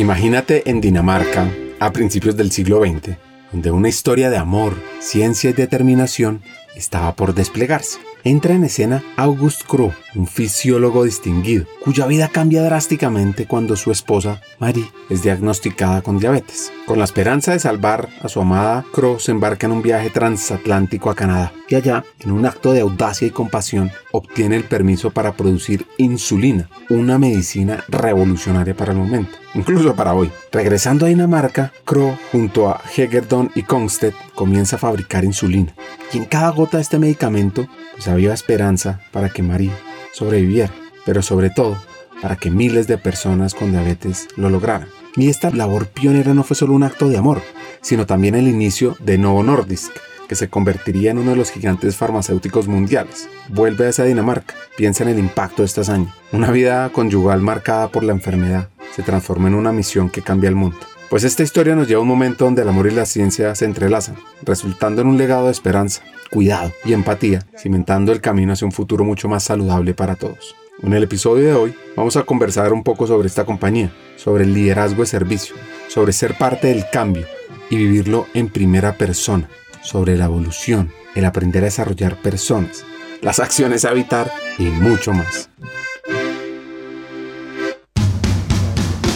Imagínate en Dinamarca a principios del siglo XX, donde una historia de amor, ciencia y determinación estaba por desplegarse. Entra en escena August Krug, un fisiólogo distinguido, cuya vida cambia drásticamente cuando su esposa, Marie, es diagnosticada con diabetes. Con la esperanza de salvar a su amada, Krug se embarca en un viaje transatlántico a Canadá y allá, en un acto de audacia y compasión, obtiene el permiso para producir insulina, una medicina revolucionaria para el momento, incluso para hoy. Regresando a Dinamarca, Krog, junto a Hegerdon y Kongstedt, comienza a fabricar insulina. Y en cada gota de este medicamento pues había esperanza para que María sobreviviera, pero sobre todo para que miles de personas con diabetes lo lograran. Y esta labor pionera no fue solo un acto de amor, sino también el inicio de Novo Nordisk, que se convertiría en uno de los gigantes farmacéuticos mundiales. Vuelve a esa Dinamarca, piensa en el impacto de esta hazaña. Una vida conyugal marcada por la enfermedad se transforma en una misión que cambia el mundo. Pues esta historia nos lleva a un momento donde el amor y la ciencia se entrelazan, resultando en un legado de esperanza, cuidado y empatía, cimentando el camino hacia un futuro mucho más saludable para todos. En el episodio de hoy vamos a conversar un poco sobre esta compañía, sobre el liderazgo de servicio, sobre ser parte del cambio y vivirlo en primera persona, sobre la evolución, el aprender a desarrollar personas, las acciones a evitar y mucho más.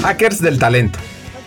Hackers del Talento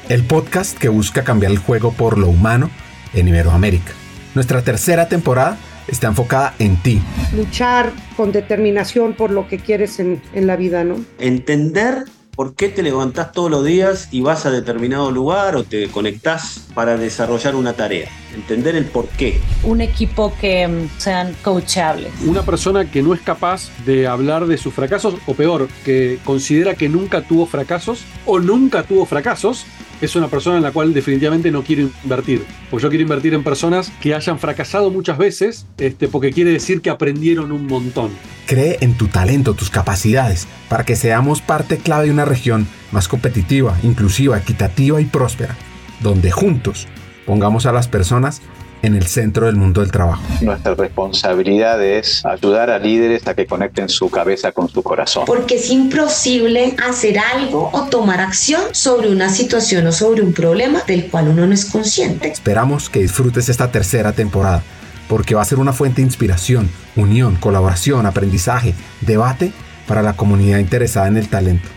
el podcast que busca cambiar el juego por lo humano en Iberoamérica. Nuestra tercera temporada está enfocada en ti. Luchar con determinación por lo que quieres en, en la vida, ¿no? Entender por qué te levantás todos los días y vas a determinado lugar o te conectás para desarrollar una tarea. Entender el por qué. Un equipo que mm, sean coachables. Una persona que no es capaz de hablar de sus fracasos o peor, que considera que nunca tuvo fracasos o nunca tuvo fracasos es una persona en la cual definitivamente no quiero invertir. Porque yo quiero invertir en personas que hayan fracasado muchas veces, este, porque quiere decir que aprendieron un montón. Cree en tu talento, tus capacidades, para que seamos parte clave de una región más competitiva, inclusiva, equitativa y próspera, donde juntos pongamos a las personas en el centro del mundo del trabajo. Nuestra responsabilidad es ayudar a líderes a que conecten su cabeza con su corazón. Porque es imposible hacer algo o tomar acción sobre una situación o sobre un problema del cual uno no es consciente. Esperamos que disfrutes esta tercera temporada porque va a ser una fuente de inspiración, unión, colaboración, aprendizaje, debate para la comunidad interesada en el talento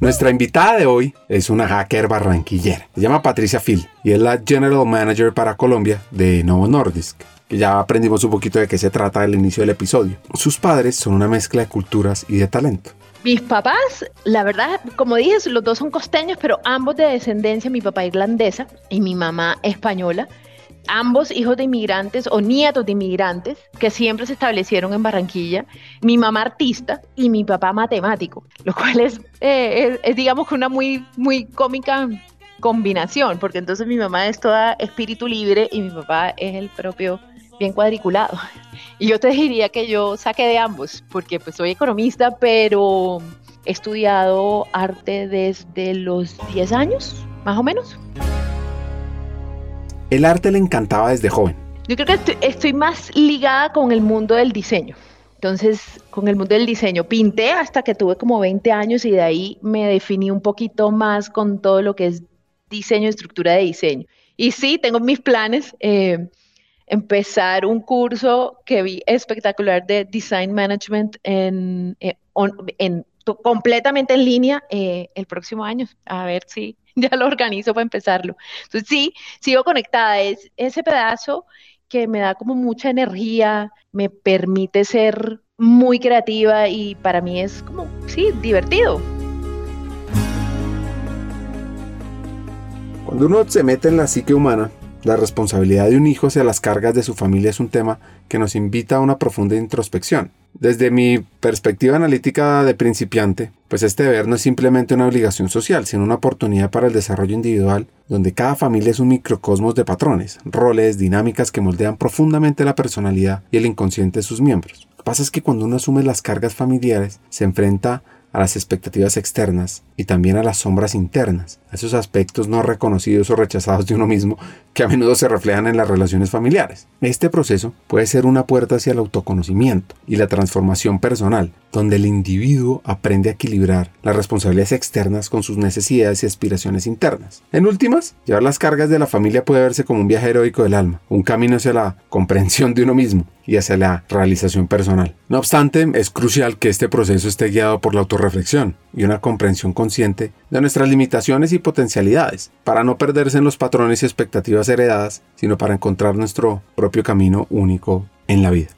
Nuestra invitada de hoy es una hacker barranquillera. Se llama Patricia Phil y es la General Manager para Colombia de Novo Nordisk que ya aprendimos un poquito de qué se trata al inicio del episodio. Sus padres son una mezcla de culturas y de talento. Mis papás, la verdad, como dije, los dos son costeños, pero ambos de descendencia, mi papá irlandesa y mi mamá española ambos hijos de inmigrantes o nietos de inmigrantes que siempre se establecieron en Barranquilla, mi mamá artista y mi papá matemático, lo cual es, eh, es, digamos una muy, muy cómica combinación, porque entonces mi mamá es toda espíritu libre y mi papá es el propio bien cuadriculado. Y yo te diría que yo saqué de ambos, porque pues soy economista, pero he estudiado arte desde los 10 años, más o menos. El arte le encantaba desde joven. Yo creo que estoy, más ligada con el mundo del diseño. Entonces, con el mundo del diseño, pinté hasta que tuve como 20 años y de ahí me definí un poquito más con todo lo que es diseño, estructura de diseño. Y sí, tengo mis planes. Eh, empezar un curso que vi espectacular de Design Management en, eh, completamente en línea eh, el próximo año. A ver si ya lo organizo para empezarlo. Entonces sí, sigo conectada, es ese pedazo que me da como mucha energía, me permite ser muy creativa y para mí es como, sí, divertido. Cuando uno se mete en la psique humana, la responsabilidad de un hijo hacia las cargas de su familia es un tema que nos invita a una profunda introspección. Desde mi perspectiva analítica de principiante, pues este deber no es simplemente una obligación social, sino una oportunidad para el desarrollo individual, donde cada familia es un microcosmos de patrones, roles, dinámicas que moldean profundamente la personalidad y el inconsciente de sus miembros. Lo que pasa es que cuando uno asume las cargas familiares, se enfrenta a las expectativas externas y también a las sombras internas, a esos aspectos no reconocidos o rechazados de uno mismo que a menudo se reflejan en las relaciones familiares. Este proceso puede ser una puerta hacia el autoconocimiento y la transformación personal, donde el individuo aprende a equilibrar las responsabilidades externas con sus necesidades y aspiraciones internas. En últimas, llevar las cargas de la familia puede verse como un viaje heroico del alma, un camino hacia la comprensión de uno mismo y hacia la realización personal. No obstante, es crucial que este proceso esté guiado por la autorreflexión y una comprensión consciente de nuestras limitaciones y potencialidades, para no perderse en los patrones y expectativas heredadas, sino para encontrar nuestro propio camino único en la vida.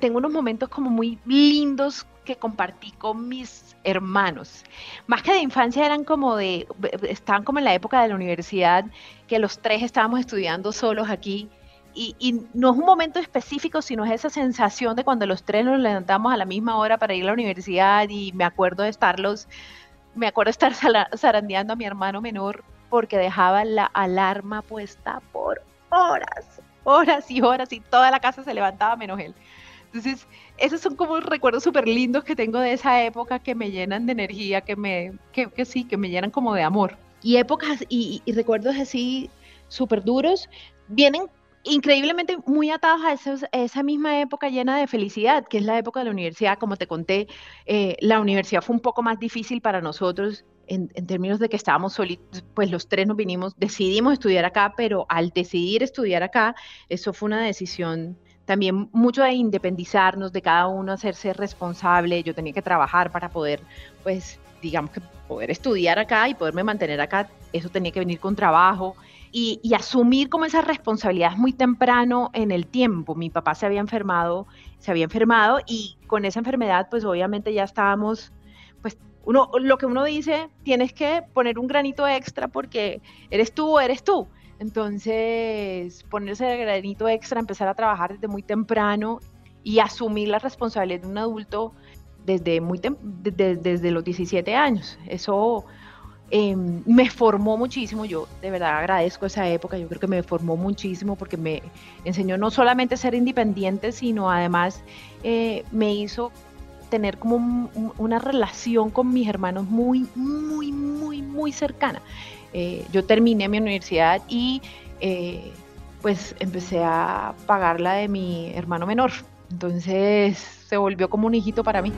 Tengo unos momentos como muy lindos que compartí con mis hermanos. Más que de infancia eran como de, estaban como en la época de la universidad, que los tres estábamos estudiando solos aquí. Y, y, no es un momento específico, sino es esa sensación de cuando los tres nos levantamos a la misma hora para ir a la universidad y me acuerdo de estarlos, me acuerdo de estar zarandeando a mi hermano menor porque dejaba la alarma puesta por horas, horas y horas y toda la casa se levantaba menos él. Entonces, esos son como recuerdos súper lindos que tengo de esa época que me llenan de energía, que me, que, que sí, que me llenan como de amor. Y épocas y, y recuerdos así súper duros vienen increíblemente muy atados a, esos, a, esa misma época llena de felicidad, que es la época de la universidad. Como te conté, eh, la universidad fue un poco más difícil para nosotros en, en, términos de que estábamos solitos, pues los tres nos vinimos, decidimos estudiar acá, pero al decidir estudiar acá, eso fue una decisión también mucho de independizarnos, de cada uno hacerse responsable. Yo tenía que trabajar para poder, pues, digamos que poder estudiar acá y poderme mantener acá. Eso tenía que venir con trabajo. Y, asumir como esa responsabilidad muy temprano en el tiempo. Mi papá se había enfermado, se había enfermado y con esa enfermedad pues obviamente ya estábamos, pues uno, lo que uno dice, tienes que poner un granito extra porque eres tú eres tú. Entonces, ponerse el granito extra, empezar a trabajar desde muy temprano y asumir la responsabilidad de un adulto desde, muy desde, desde los 17 años. Eso eh, me formó muchísimo, yo de verdad agradezco esa época, yo creo que me formó muchísimo porque me enseñó no solamente a ser independiente, sino además eh, me hizo tener como un, una relación con mis hermanos muy, muy, muy, muy cercana. Eh, yo terminé mi universidad y eh, pues empecé a pagar la de mi hermano menor. Entonces se volvió como un hijito para mí.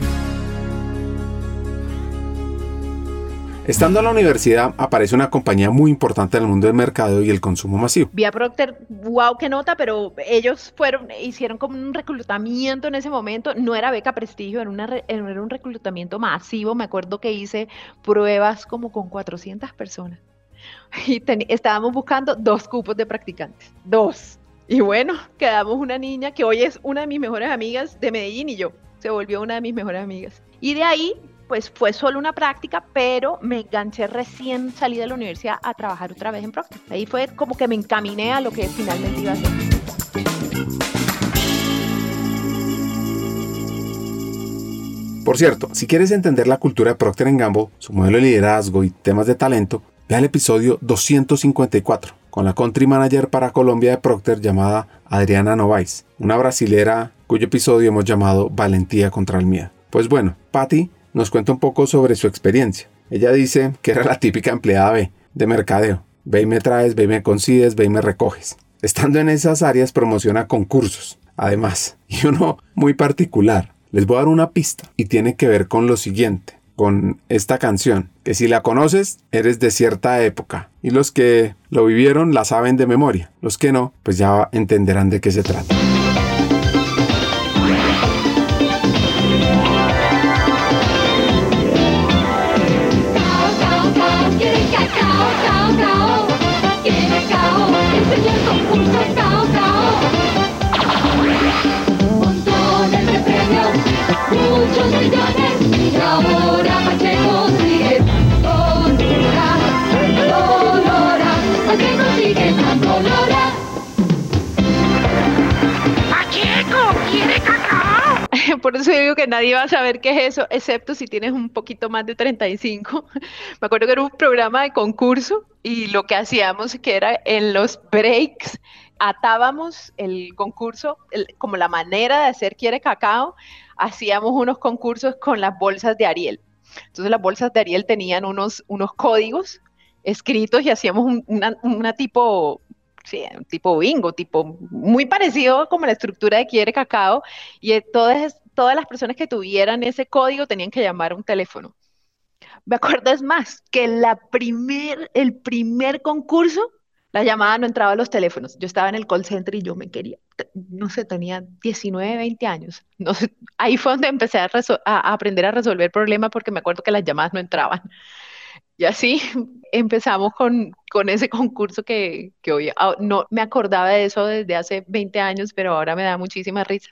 Estando en la universidad aparece una compañía muy importante en el mundo del mercado y el consumo masivo. Vía Procter, wow, qué nota, pero ellos fueron, hicieron como un reclutamiento en ese momento. No era beca prestigio, era, una, era un reclutamiento masivo. Me acuerdo que hice pruebas como con 400 personas y estábamos buscando dos cupos de practicantes, dos. Y bueno, quedamos una niña que hoy es una de mis mejores amigas de Medellín y yo, se volvió una de mis mejores amigas. Y de ahí, pues fue solo una práctica, pero me enganché recién salí de la universidad a trabajar otra vez en Procter. Ahí fue como que me encaminé a lo que finalmente iba a hacer. Por cierto, si quieres entender la cultura de Procter Gamble, su modelo de liderazgo y temas de talento, Ve al episodio 254 con la country manager para Colombia de Procter llamada Adriana Novaes, una brasilera cuyo episodio hemos llamado Valentía contra el miedo. Pues bueno, Patty nos cuenta un poco sobre su experiencia. Ella dice que era la típica empleada B de mercadeo. Ve y me traes, ve y me consigues, ve y me recoges. Estando en esas áreas promociona concursos, además, y uno muy particular. Les voy a dar una pista y tiene que ver con lo siguiente con esta canción, que si la conoces, eres de cierta época, y los que lo vivieron la saben de memoria, los que no, pues ya entenderán de qué se trata. Por eso digo que nadie va a saber qué es eso, excepto si tienes un poquito más de 35. Me acuerdo que era un programa de concurso y lo que hacíamos que era en los breaks atábamos el concurso, como la manera de hacer quiere cacao, hacíamos unos concursos con las bolsas de Ariel. Entonces las bolsas de Ariel tenían unos, unos códigos escritos y hacíamos una, tipo, sí, un tipo bingo, tipo muy parecido como la estructura de Quiere Cacao, y todas, todas las personas que tuvieran ese código tenían que llamar a un teléfono. Me acuerdo es más, que la primer, el primer concurso, la llamada no entraba a los teléfonos. Yo estaba en el call center y yo me quería, no sé, tenía 19, 20 años. No sé, ahí fue donde empecé a, aprender a resolver problemas porque me acuerdo que las llamadas no entraban. Y así empezamos con, con ese concurso que, que hoy ah, no me acordaba de eso desde hace 20 años, pero ahora me da muchísima risa.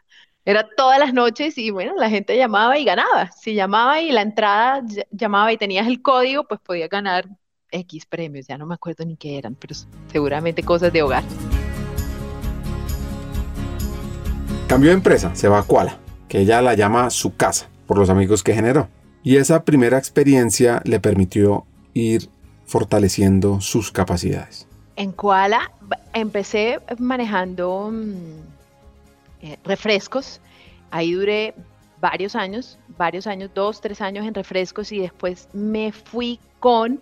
Era todas las noches y bueno, la gente llamaba y ganaba. Si llamaba y la entrada llamaba y tenías el código, pues podías ganar X premios. Ya no me acuerdo ni qué eran, pero seguramente cosas de hogar. Cambió de empresa, se va a Kuala, que ella la llama su casa por los amigos que generó. Y esa primera experiencia le permitió ir fortaleciendo sus capacidades. En Koala empecé manejando mm, eh, refrescos. Ahí duré varios años, varios años, dos, tres años en refrescos y después me fui con,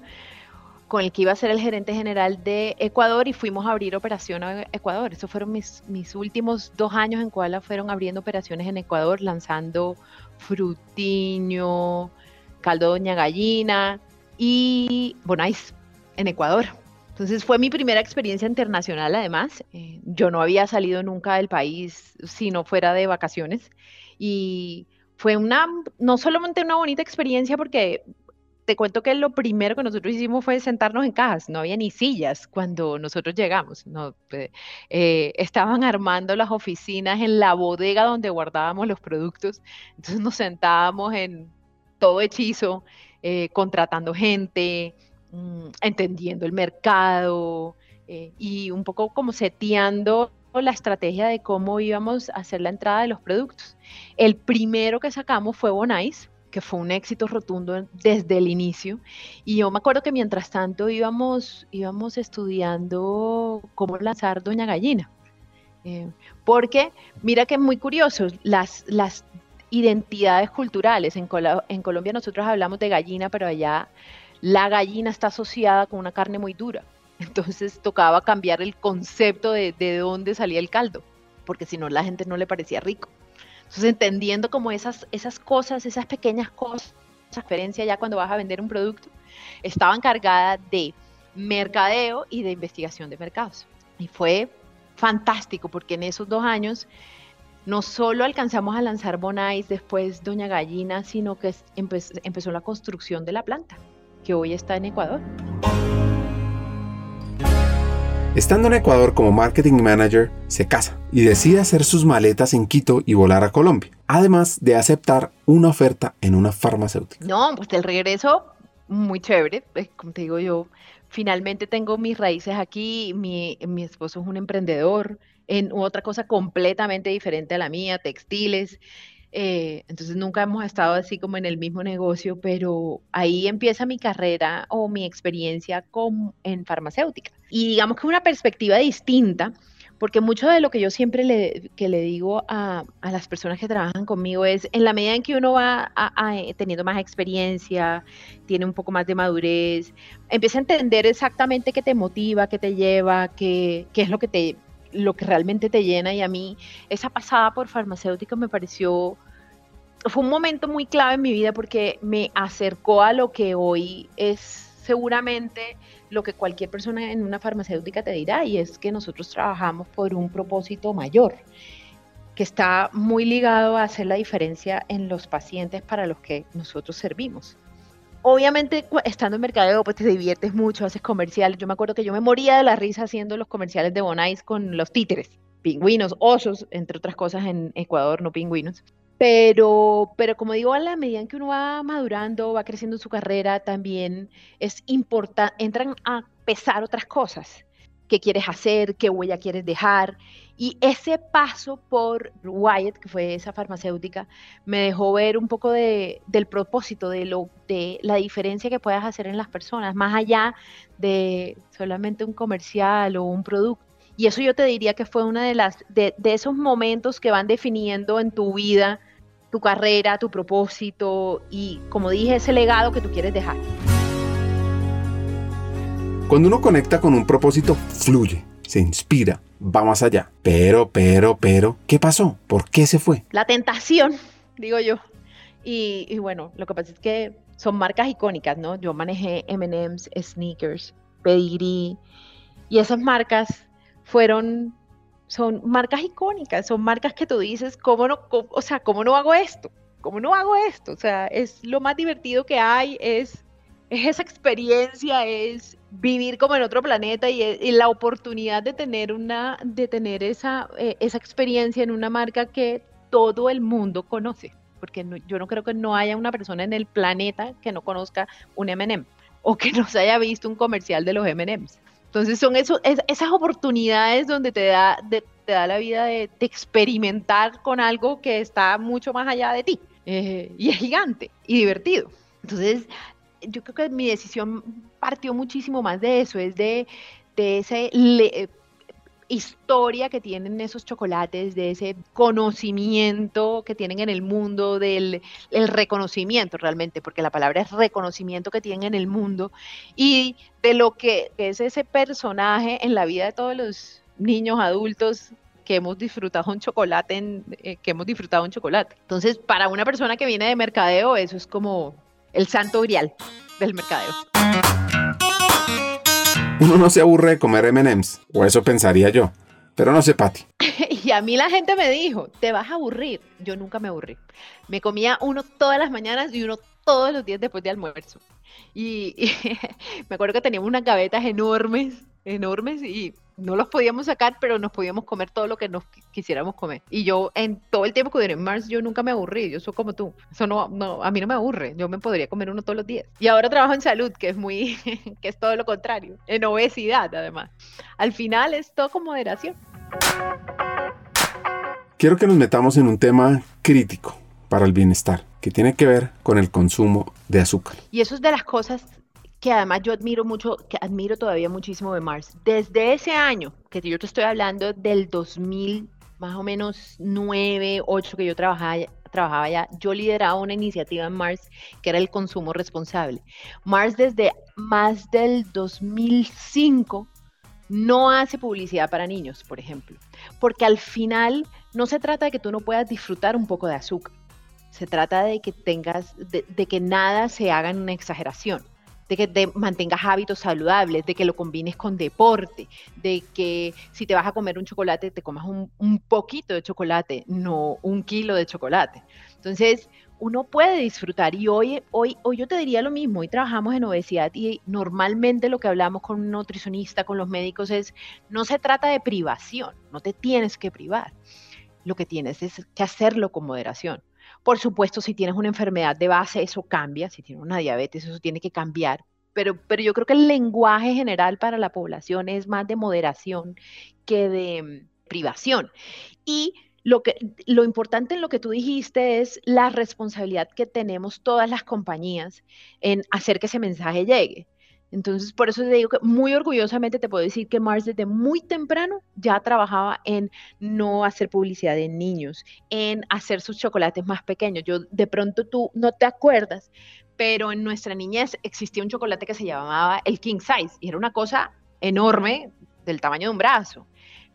con el que iba a ser el gerente general de Ecuador y fuimos a abrir operación a Ecuador. Esos fueron mis, mis últimos dos años en Koala, fueron abriendo operaciones en Ecuador, lanzando frutiño, caldo doña gallina, y Bonais en Ecuador. Entonces fue mi primera experiencia internacional además. Eh, yo no había salido nunca del país sino fuera de vacaciones. Y fue una, no solamente una bonita experiencia porque te cuento que lo primero que nosotros hicimos fue sentarnos en cajas, no había ni sillas cuando nosotros llegamos, no, eh, estaban armando las oficinas en la bodega donde guardábamos los productos, entonces nos sentábamos en todo hechizo eh, contratando gente, mm, entendiendo el mercado eh, y un poco como seteando la estrategia de cómo íbamos a hacer la entrada de los productos. El primero que sacamos fue Bonais, que fue un éxito rotundo desde el inicio. Y yo me acuerdo que mientras tanto íbamos, íbamos estudiando cómo lanzar Doña Gallina. Eh, porque mira que es muy curioso, las, las identidades culturales. En, Colombia nosotros hablamos de gallina, pero allá la gallina está asociada con una carne muy dura. Entonces tocaba cambiar el concepto de, de dónde salía el caldo, porque si no la gente no le parecía rico. Entonces entendiendo como esas, esas cosas, esas pequeñas cosas, esa diferencia ya cuando vas a vender un producto, estaba encargada de mercadeo y de investigación de mercados. Y fue fantástico porque en esos dos años no solo alcanzamos a lanzar Bonais después Doña Gallina, sino que empezó la construcción de la planta, que hoy está en Ecuador. Estando en Ecuador como marketing manager, se casa y decide hacer sus maletas en Quito y volar a Colombia, además de aceptar una oferta en una farmacéutica. No, pues el regreso muy chévere, pues, como te digo yo, finalmente tengo mis raíces aquí, mi, mi esposo es un emprendedor, en otra cosa completamente diferente a la mía, textiles. Eh, entonces nunca hemos estado así como en el mismo negocio, pero ahí empieza mi carrera o mi experiencia con, en farmacéutica. Y digamos que una perspectiva distinta, porque mucho de lo que yo siempre le, que le digo a, a, las personas que trabajan conmigo es, en la medida en que uno va teniendo más experiencia, tiene un poco más de madurez, empieza a entender exactamente qué te motiva, qué te lleva, qué, qué es lo que te lo que realmente te llena y a mí esa pasada por farmacéutica me pareció, fue un momento muy clave en mi vida porque me acercó a lo que hoy es seguramente lo que cualquier persona en una farmacéutica te dirá y es que nosotros trabajamos por un propósito mayor que está muy ligado a hacer la diferencia en los pacientes para los que nosotros servimos obviamente estando en mercadeo pues te diviertes mucho, haces comerciales. Yo me acuerdo que yo me moría de la risa haciendo los comerciales de Bonais con los títeres, pingüinos, osos, entre otras cosas en Ecuador, no pingüinos. Pero, pero como digo, a la medida en que uno va madurando, va creciendo su carrera, también es importante, entran a pesar otras cosas. qué quieres hacer, qué huella quieres dejar. Y ese paso por Wyatt, que fue esa farmacéutica, me dejó ver un poco de, del propósito, de, lo, de la diferencia que puedas hacer en las personas, más allá de solamente un comercial o un producto. Y eso yo te diría que fue uno de, las, de, de esos momentos que van definiendo en tu vida tu carrera, tu propósito y, como dije, ese legado que tú quieres dejar. Cuando uno conecta con un propósito, fluye, se inspira, va más allá. Pero, pero, pero, ¿qué pasó? ¿Por qué se fue? La tentación, digo yo. Y, y bueno, lo que pasa es que son marcas icónicas, ¿no? Yo manejé MM's, Sneakers, Pedigree, y esas marcas fueron, son marcas icónicas, son marcas que tú dices, ¿cómo no, cómo- o sea, ¿cómo no hago esto? ¿Cómo no hago esto? O sea, es lo más divertido que hay, es, es esa experiencia, es vivir como en otro planeta y, y la oportunidad de tener, una, de tener esa, eh, esa experiencia en una marca que todo el mundo conoce. Porque no- yo no creo que no haya una persona en el planeta que no conozca un M&M o que no se haya visto un comercial de los M&M's. Entonces son eso, es- esas oportunidades donde te da, la vida de, experimentar con algo que está mucho más allá de ti. eh, y es gigante y divertido. Entonces, yo creo que mi decisión partió muchísimo más de eso, es de, de ese le- historia que tienen esos chocolates, de ese conocimiento que tienen en el mundo, del el reconocimiento realmente, porque la palabra es reconocimiento que tienen en el mundo, y de lo que es ese personaje en la vida de todos los niños, adultos que hemos disfrutado un chocolate, en- eh, que hemos disfrutado un chocolate. Entonces, para una persona que viene de mercadeo, eso es como el santo grial del mercadeo. Uno no se aburre de comer MMs, o eso pensaría yo. Pero no sé, Pati. Y a mí la gente me dijo, te vas a aburrir. Yo nunca me aburrí. Me comía uno todas las mañanas y uno todos los días después de almuerzo. Y, y me acuerdo que teníamos unas gavetas enormes, enormes, y no los podíamos sacar, pero nos podíamos comer todo lo que nos qui- quisiéramos comer. Y yo, en todo el tiempo que duré en Mars, yo nunca me aburrí. Yo soy como tú. Eso no, no, a mí no me aburre. Yo me podría comer uno todos los días. Y ahora trabajo en salud, que es muy, que es todo lo contrario. En obesidad, además. Al final es todo con moderación. Quiero que nos metamos en un tema crítico para el bienestar, que tiene que ver con el consumo de azúcar. Y eso es de las cosas que además yo admiro mucho, que admiro todavía muchísimo de Mars. Desde ese año, que yo te estoy hablando del 2000, más o menos 9, 8 que yo trabajaba, trabajaba allá, yo lideraba una iniciativa en Mars que era el consumo responsable. Mars desde más del 2005 no hace publicidad para niños, por ejemplo, porque al final no se trata de que tú no puedas disfrutar un poco de azúcar. Se trata de que tengas, de, de que nada se haga en una exageración, de que te mantengas hábitos saludables, de que lo combines con deporte, de que si te vas a comer un chocolate, te comas un, poquito de chocolate, no un kilo de chocolate. Entonces, uno puede disfrutar y hoy, hoy, hoy yo te diría lo mismo, hoy trabajamos en obesidad y normalmente lo que hablamos con un nutricionista, con los médicos es, no se trata de privación, no te tienes que privar, lo que tienes es que hacerlo con moderación. Por supuesto, si tienes una enfermedad de base, eso cambia, si tienes una diabetes, eso tiene que cambiar, pero, pero yo creo que el lenguaje general para la población es más de moderación que de mm, privación. Y lo, que, lo importante en lo que tú dijiste es la responsabilidad que tenemos todas las compañías en hacer que ese mensaje llegue. Entonces, por eso te digo que muy orgullosamente te puedo decir que Mars desde muy temprano ya trabajaba en no hacer publicidad en niños, en hacer sus chocolates más pequeños. Yo de pronto tú no te acuerdas, pero en nuestra niñez existía un chocolate que se llamaba el King Size y era una cosa enorme del tamaño de un brazo.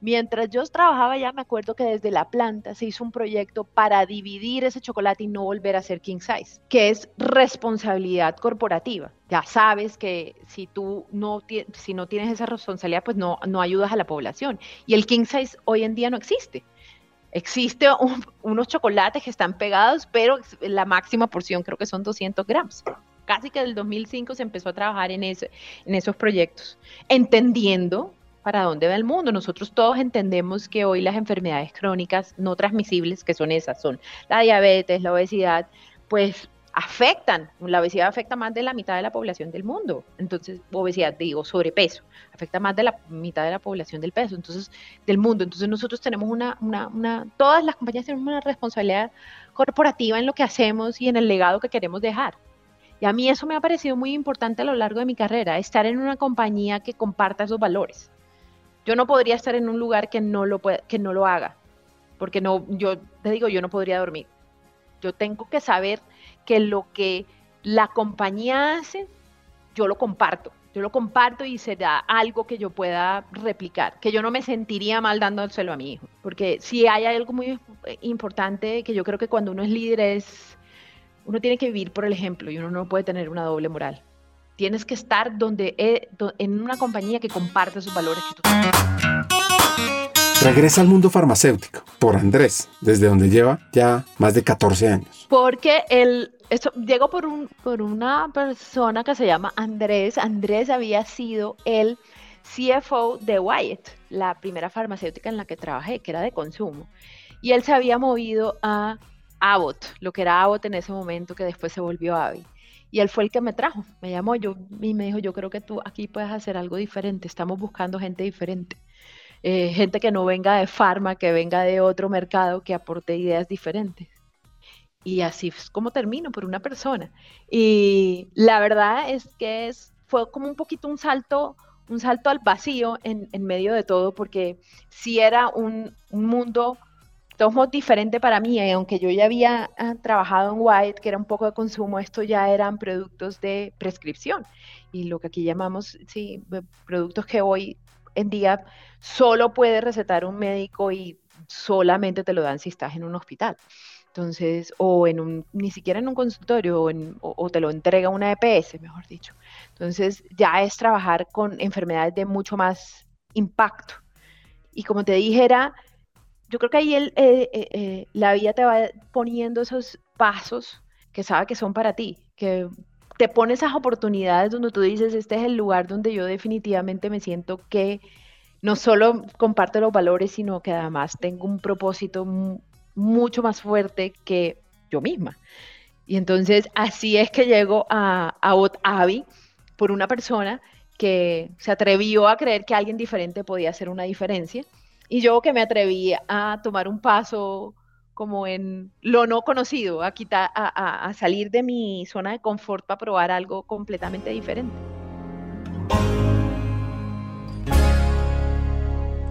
Mientras yo trabajaba ya me acuerdo que desde la planta se hizo un proyecto para dividir ese chocolate y no volver a ser king size, que es responsabilidad corporativa. Ya sabes que si tú no, si no tienes esa responsabilidad, pues no, no ayudas a la población. Y el king size hoy en día no existe. Existe un, unos chocolates que están pegados, pero la máxima porción creo que son 200 gramos. Casi que del 2005 se empezó a trabajar en, en esos proyectos, entendiendo para dónde va el mundo. Nosotros todos entendemos que hoy las enfermedades crónicas no transmisibles, que son esas, son la diabetes, la obesidad, pues afectan, la obesidad afecta más de la mitad de la población del mundo, entonces, obesidad, digo, sobrepeso, afecta más de la mitad de la población del peso, entonces, del mundo, entonces nosotros tenemos una, una, una, todas las compañías tenemos una responsabilidad corporativa en lo que hacemos y en el legado que queremos dejar. Y a mí eso me ha parecido muy importante a lo largo de mi carrera, estar en una compañía que comparta esos valores. Yo no podría estar en un lugar que no lo, que no lo haga, porque no, yo te digo, yo no podría dormir. Yo tengo que saber que lo que la compañía hace, yo lo comparto. Yo lo comparto y será algo que yo pueda replicar, que yo no me sentiría mal dándoselo a mi hijo. Porque si hay algo muy importante que yo creo que cuando uno es líder es, uno tiene que vivir por el ejemplo y uno no puede tener una doble moral. Tienes que estar donde, eh, en una compañía que comparte esos valores que tú Regresa al mundo farmacéutico por Andrés, desde donde lleva ya más de 14 años. Porque el, esto llegó por, un, por una persona que se llama Andrés. Andrés había sido el CFO de Wyatt, la primera farmacéutica en la que trabajé, que era de consumo. Y él se había movido a Abbott, lo que era Abbott en ese momento, que después se volvió Avi. Y él fue el que me trajo, me llamó yo, y me dijo, yo creo que tú aquí puedes hacer algo diferente, estamos buscando gente diferente. Eh, gente que no venga de farma, que venga de otro mercado, que aporte ideas diferentes. Y así es como termino por una persona. Y la verdad es que es, fue como un poquito un salto, un salto al vacío en, en medio de todo, porque si era un, un mundo todo diferente para mí, y aunque yo ya había ah, trabajado en White, que era un poco de consumo, esto ya eran productos de prescripción y lo que aquí llamamos, sí, productos que hoy en día solo puede recetar un médico y solamente te lo dan si estás en un hospital. Entonces, o en un, ni siquiera en un consultorio, o, te lo entrega una EPS, mejor dicho. Entonces, ya es trabajar con enfermedades de mucho más impacto. Y como te dije, era, yo creo que ahí el, eh, eh, eh, la vida te va poniendo esos pasos que sabe que son para ti, que te pone esas oportunidades donde tú dices, este es el lugar donde yo definitivamente me siento que no solo comparto los valores, sino que además tengo un propósito mucho más fuerte que yo misma. Y entonces así es que llego a, a por una persona que se atrevió a creer que alguien diferente podía hacer una diferencia. Y yo que me atreví a tomar un paso como en lo no conocido, a, quitar, a, a salir de mi zona de confort para probar algo completamente diferente.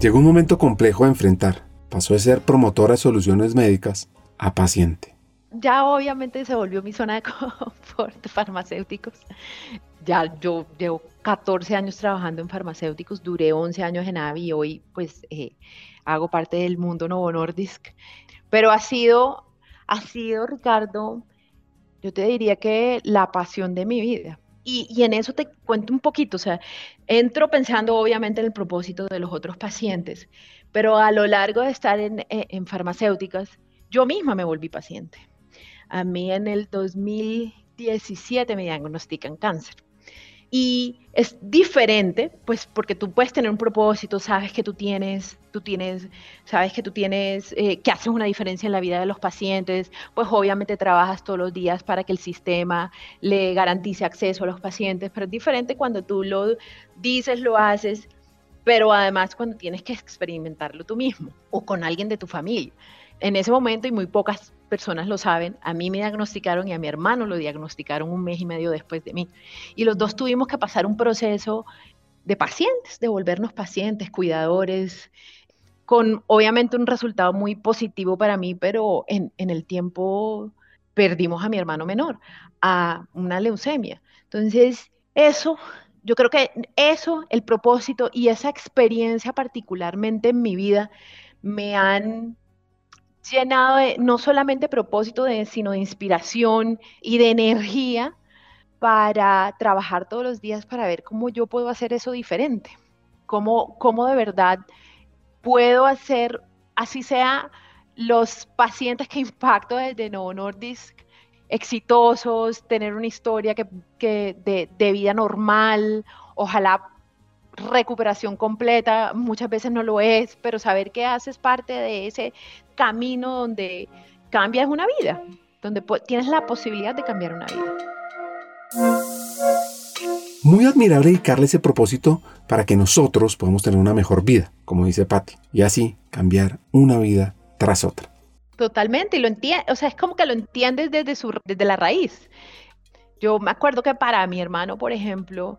Llegó un momento complejo a enfrentar. Pasó de ser promotora de soluciones médicas a paciente. Ya obviamente se volvió mi zona de confort farmacéuticos. Ya yo llevo 14 años trabajando en farmacéuticos, duré 11 años en AVI y hoy pues eh, hago parte del mundo Novo Nordisk. Pero ha sido, ha sido, Ricardo, yo te diría que la pasión de mi vida. Y, en eso te cuento un poquito, o sea, entro pensando obviamente en el propósito de los otros pacientes, pero a lo largo de estar en, e, en farmacéuticas, yo misma me volví paciente. A mí en el 2017 me diagnostican cáncer. Y es diferente, pues porque tú puedes tener un propósito, sabes que tú tienes, tú tienes, sabes que tú tienes, eh, que haces una diferencia en la vida de los pacientes, pues obviamente trabajas todos los días para que el sistema le garantice acceso a los pacientes, pero es diferente cuando tú lo dices, lo haces, pero además cuando tienes que experimentarlo tú mismo o con alguien de tu familia. En ese momento, y muy pocas personas lo saben, a mí me diagnosticaron y a mi hermano lo diagnosticaron un mes y medio después de mí. Y los dos tuvimos que pasar un proceso de pacientes, de volvernos pacientes, cuidadores, con obviamente un resultado muy positivo para mí, pero en, en el tiempo perdimos a mi hermano menor, a una leucemia. Entonces, eso, yo creo que eso, el propósito y esa experiencia particularmente en mi vida me han llenado de no solamente propósito, de, sino de inspiración y de energía para trabajar todos los días para ver cómo yo puedo hacer eso diferente, cómo, cómo de verdad puedo hacer, así sea los pacientes que impacto desde Novo Nordisk, exitosos, tener una historia que, que de, de vida normal, ojalá recuperación completa, muchas veces no lo es, pero saber que haces parte de ese camino donde cambias una vida. donde tienes la posibilidad de cambiar una vida. Muy admirable dedicarle ese propósito para que nosotros podamos tener una mejor vida, como dice Patti, y así cambiar una vida tras otra. Totalmente, y lo entiende, o sea, es como que lo entiendes desde, su, desde la raíz. Yo me acuerdo que para mi hermano, por ejemplo,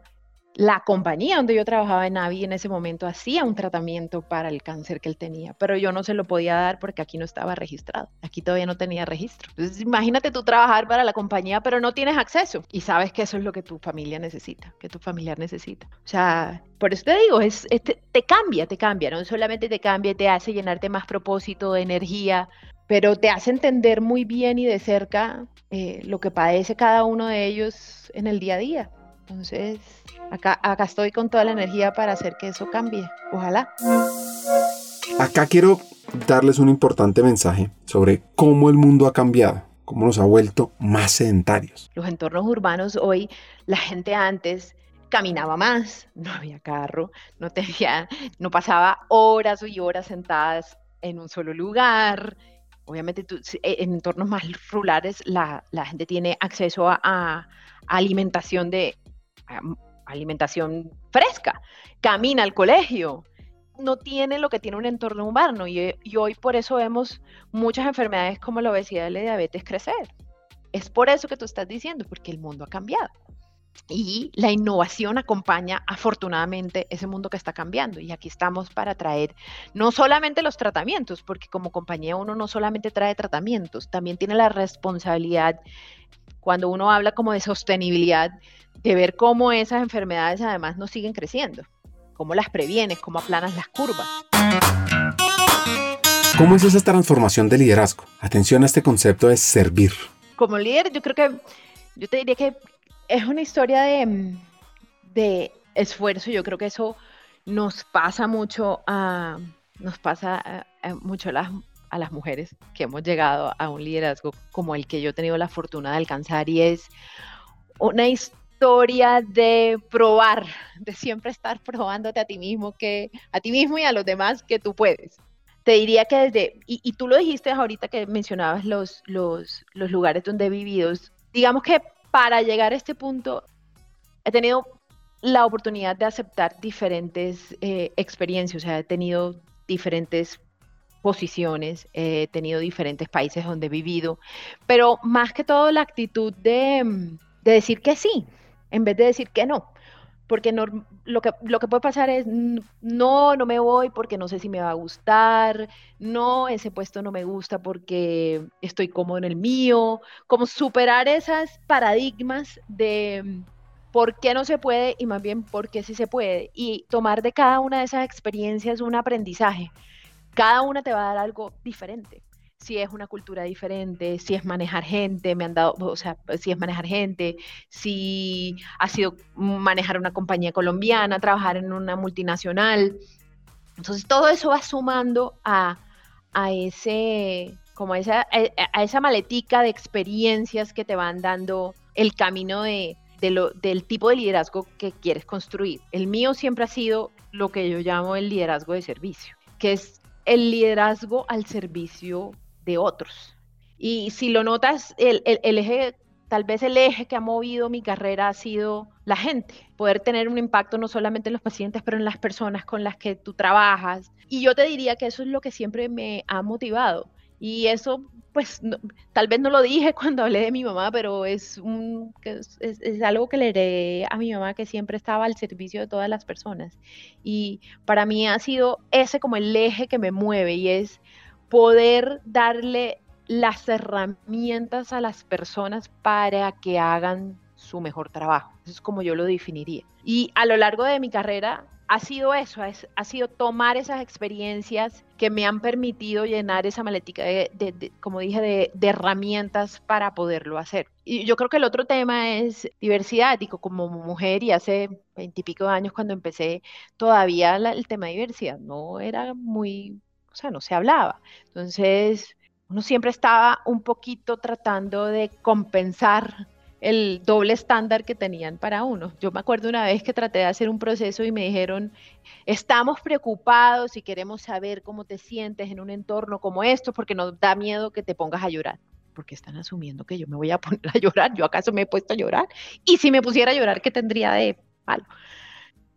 la compañía donde yo trabajaba en Navi en ese momento hacía un tratamiento para el cáncer que él tenía, pero yo no se lo podía dar porque aquí no estaba registrado, aquí todavía no tenía registro. Entonces, imagínate tú trabajar para la compañía, pero no tienes acceso y sabes que eso es lo que tu familia necesita, que tu familiar necesita. O sea, por eso te digo, es, te, cambia, te cambia, no solamente te cambia, te hace llenarte más propósito, de energía, pero te hace entender muy bien y de cerca eh, lo que padece cada uno de ellos en el día a día. Entonces, acá, acá estoy con toda la energía para hacer que eso cambie. Ojalá. Acá quiero darles un importante mensaje sobre cómo el mundo ha cambiado, cómo nos ha vuelto más sedentarios. Los entornos urbanos hoy, la gente antes caminaba más, no había carro, no tenía, no pasaba horas y horas sentadas en un solo lugar. Obviamente e, en entornos más rurales la, la gente tiene acceso a alimentación de alimentación fresca, camina al colegio, no tiene lo que tiene un entorno humano y, hoy por eso vemos muchas enfermedades como la obesidad y la diabetes crecer. Es por eso que tú estás diciendo, porque el mundo ha cambiado. Y la innovación acompaña afortunadamente ese mundo que está cambiando. Y aquí estamos para traer no solamente los tratamientos, porque como compañía uno no solamente trae tratamientos, también tiene la responsabilidad, cuando uno habla como de sostenibilidad, de ver cómo esas enfermedades además no siguen creciendo, cómo las previenes, cómo aplanas las curvas. ¿Cómo es esa transformación de liderazgo? Atención a este concepto de servir. Como líder, yo creo que, yo te diría que es una historia de, de esfuerzo. Yo creo que eso nos pasa mucho a, nos pasa mucho a las, a las mujeres que hemos llegado a un liderazgo como el que yo he tenido la fortuna de alcanzar y es una historia de probar, de siempre estar probándote a ti mismo que a ti mismo y a los demás que tú puedes. Te diría que desde, y, tú lo dijiste ahorita que mencionabas los, los, los lugares donde he vivido, digamos que para llegar a este punto he tenido la oportunidad de aceptar diferentes eh, experiencias, o sea, he tenido diferentes posiciones, he tenido diferentes países donde he vivido, pero más que todo la actitud de, de decir que sí, en vez de decir que no. Porque lo, que, lo que puede pasar es, no, no me voy porque no sé si me va a gustar, no, ese puesto no me gusta porque estoy cómodo en el mío, como superar esas paradigmas de por qué no se puede y más bien por qué sí se puede y tomar de cada una de esas experiencias un aprendizaje. Cada una te va a dar algo diferente si es una cultura diferente, si es manejar gente, me han dado, o sea, si es manejar gente, si ha sido manejar una compañía colombiana, trabajar en una multinacional. Entonces todo eso va sumando a, ese, como a esa, a esa maletica de experiencias que te van dando el camino de, del tipo de liderazgo que quieres construir. El mío siempre ha sido lo que yo llamo el liderazgo de servicio, que es el liderazgo al servicio de otros. Y si lo notas, el, eje, tal vez el eje que ha movido mi carrera ha sido la gente, poder tener un impacto no solamente en los pacientes, pero en las personas con las que tú trabajas. Y yo te diría que eso es lo que siempre me ha motivado. Y eso, pues, tal vez no lo dije cuando hablé de mi mamá, pero es, un, es, es, algo que le heredé a mi mamá que siempre estaba al servicio de todas las personas. Y para mí ha sido ese como el eje que me mueve y es poder darle las herramientas a las personas para que hagan su mejor trabajo. Eso es como yo lo definiría. Y a lo largo de mi carrera ha sido eso, ha sido tomar esas experiencias que me han permitido llenar esa maletica de, como dije, de, herramientas para poderlo hacer. Y yo creo que el otro tema es diversidad, digo, como mujer y hace veintipico años cuando empecé, todavía el tema de diversidad no era muy o sea, no se hablaba. Entonces, uno siempre estaba un poquito tratando de compensar el doble estándar que tenían para uno. Yo me acuerdo una vez que traté de hacer un proceso y me dijeron, estamos preocupados y queremos saber cómo te sientes en un entorno como esto porque nos da miedo que te pongas a llorar. porque están asumiendo que yo me voy a poner a llorar. ¿Yo acaso me he puesto a llorar? Y si me pusiera a llorar, ¿qué tendría de malo?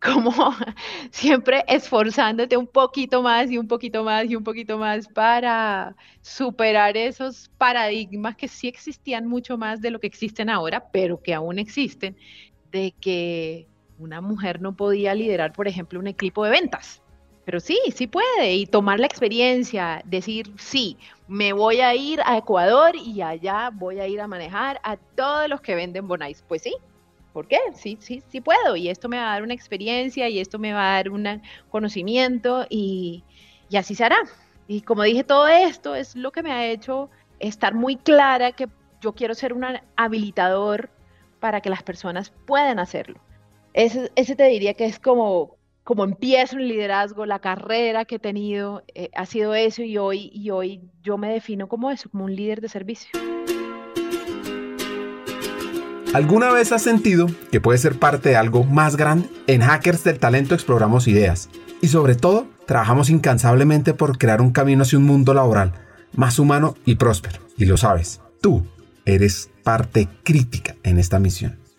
Como siempre esforzándote un poquito más y un poquito más y un poquito más para superar esos paradigmas que sí existían mucho más de lo que existen ahora, pero que aún existen, de que una mujer no podía liderar, por ejemplo, un equipo de ventas pero sí, sí puede. Y tomar la experiencia, decir, sí, me voy a ir a Ecuador y allá voy a ir a manejar a todos los que venden Bonais. Pues sí, ¿por qué? Sí, sí, sí puedo. Y esto me va a dar una experiencia y esto me va a dar un conocimiento y, y así se hará. Y como dije, todo esto es lo que me ha hecho estar muy clara que yo quiero ser un habilitador para que las personas puedan hacerlo. Ese, ese te diría que es como, como empiezo en liderazgo, la carrera que he tenido eh, ha sido eso y hoy, y hoy yo me defino como eso, como un líder de servicio. ¿Alguna vez has sentido que puedes ser parte de algo más grande? En Hackers del Talento exploramos ideas y sobre todo trabajamos incansablemente por crear un camino hacia un mundo laboral más humano y próspero. Y lo sabes, tú eres parte crítica en esta misión.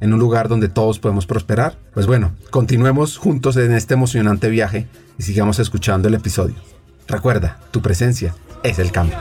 en un lugar donde todos podemos prosperar? Pues bueno, continuemos juntos en este emocionante viaje y sigamos escuchando el episodio. Recuerda, tu presencia es el cambio.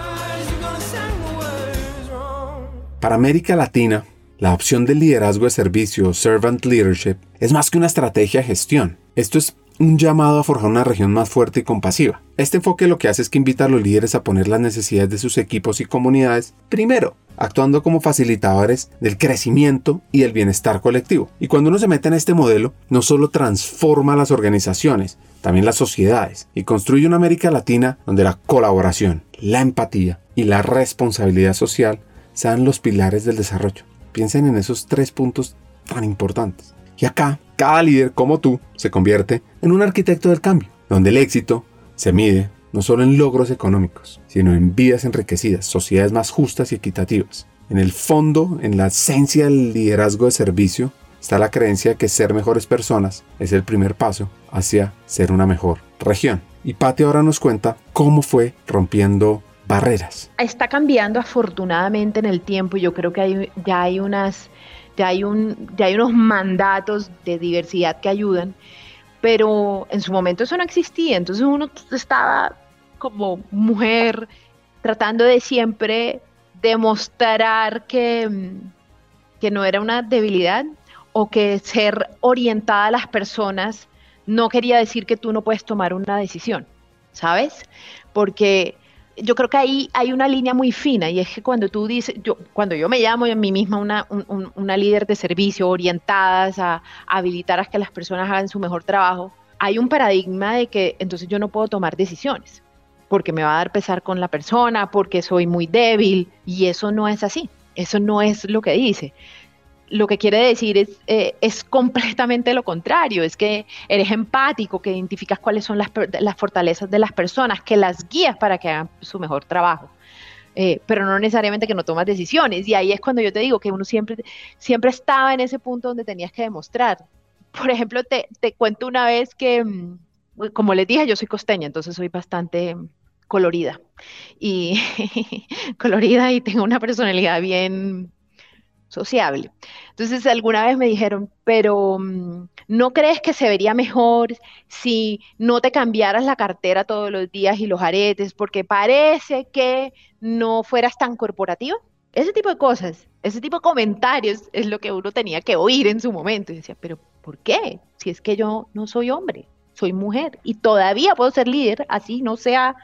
Para América Latina, la opción del liderazgo de servicio, servant leadership, es más que una estrategia de gestión. Esto es un llamado a forjar una región más fuerte y compasiva. Este enfoque lo que hace es que invita a los líderes a poner las necesidades de sus equipos y comunidades primero, actuando como facilitadores del crecimiento y el bienestar colectivo. Y cuando uno se mete en este modelo, no solo transforma las organizaciones, también las sociedades, y construye una América Latina donde la colaboración, la empatía y la responsabilidad social sean los pilares del desarrollo. Piensen en esos tres puntos tan importantes. Y acá, cada líder como tú se convierte en un arquitecto del cambio, donde el éxito se mide no solo en logros económicos, sino en vidas enriquecidas, sociedades más justas y equitativas. En el fondo, en la esencia del liderazgo de servicio, está la creencia de que ser mejores personas es el primer paso hacia ser una mejor región. Y Pati ahora nos cuenta cómo fue rompiendo barreras. Está cambiando afortunadamente en el tiempo. Yo creo que ya hay unas ya hay, un, ya hay unos mandatos de diversidad que ayudan, pero en su momento eso no existía, entonces uno estaba como mujer tratando de siempre demostrar que, que no era una debilidad o que ser orientada a las personas no quería decir que tú no puedes tomar una decisión, ¿sabes? Porque yo creo que ahí hay una línea muy fina y es que cuando tú dices, yo, cuando yo me llamo a mí misma una, una líder de servicio orientadas a, habilitar a que las personas hagan su mejor trabajo, hay un paradigma de que entonces yo no puedo tomar decisiones porque me va a dar pesar con la persona, porque soy muy débil y eso no es así, eso no es lo que dice lo que quiere decir es, eh, es completamente lo contrario, es que eres empático, que identificas cuáles son las, las fortalezas de las personas, que las guías para que hagan su mejor trabajo. Eh, pero no necesariamente que no tomas decisiones. Y ahí es cuando yo te digo que uno siempre, siempre estaba en ese punto donde tenías que demostrar. Por ejemplo, te, te cuento una vez que, mm, como les dije, yo soy costeña, entonces soy bastante colorida. Y colorida y tengo una personalidad bien sociable. Entonces alguna vez me dijeron, pero mm, ¿no crees que se vería mejor si no te cambiaras la cartera todos los días y los aretes? Porque parece que no fueras tan corporativa. Ese tipo de cosas, ese tipo de comentarios es lo que uno tenía que oír en su momento. Y decía, pero ¿por qué? Si es que yo no soy hombre, soy mujer y todavía puedo ser líder, así no sea,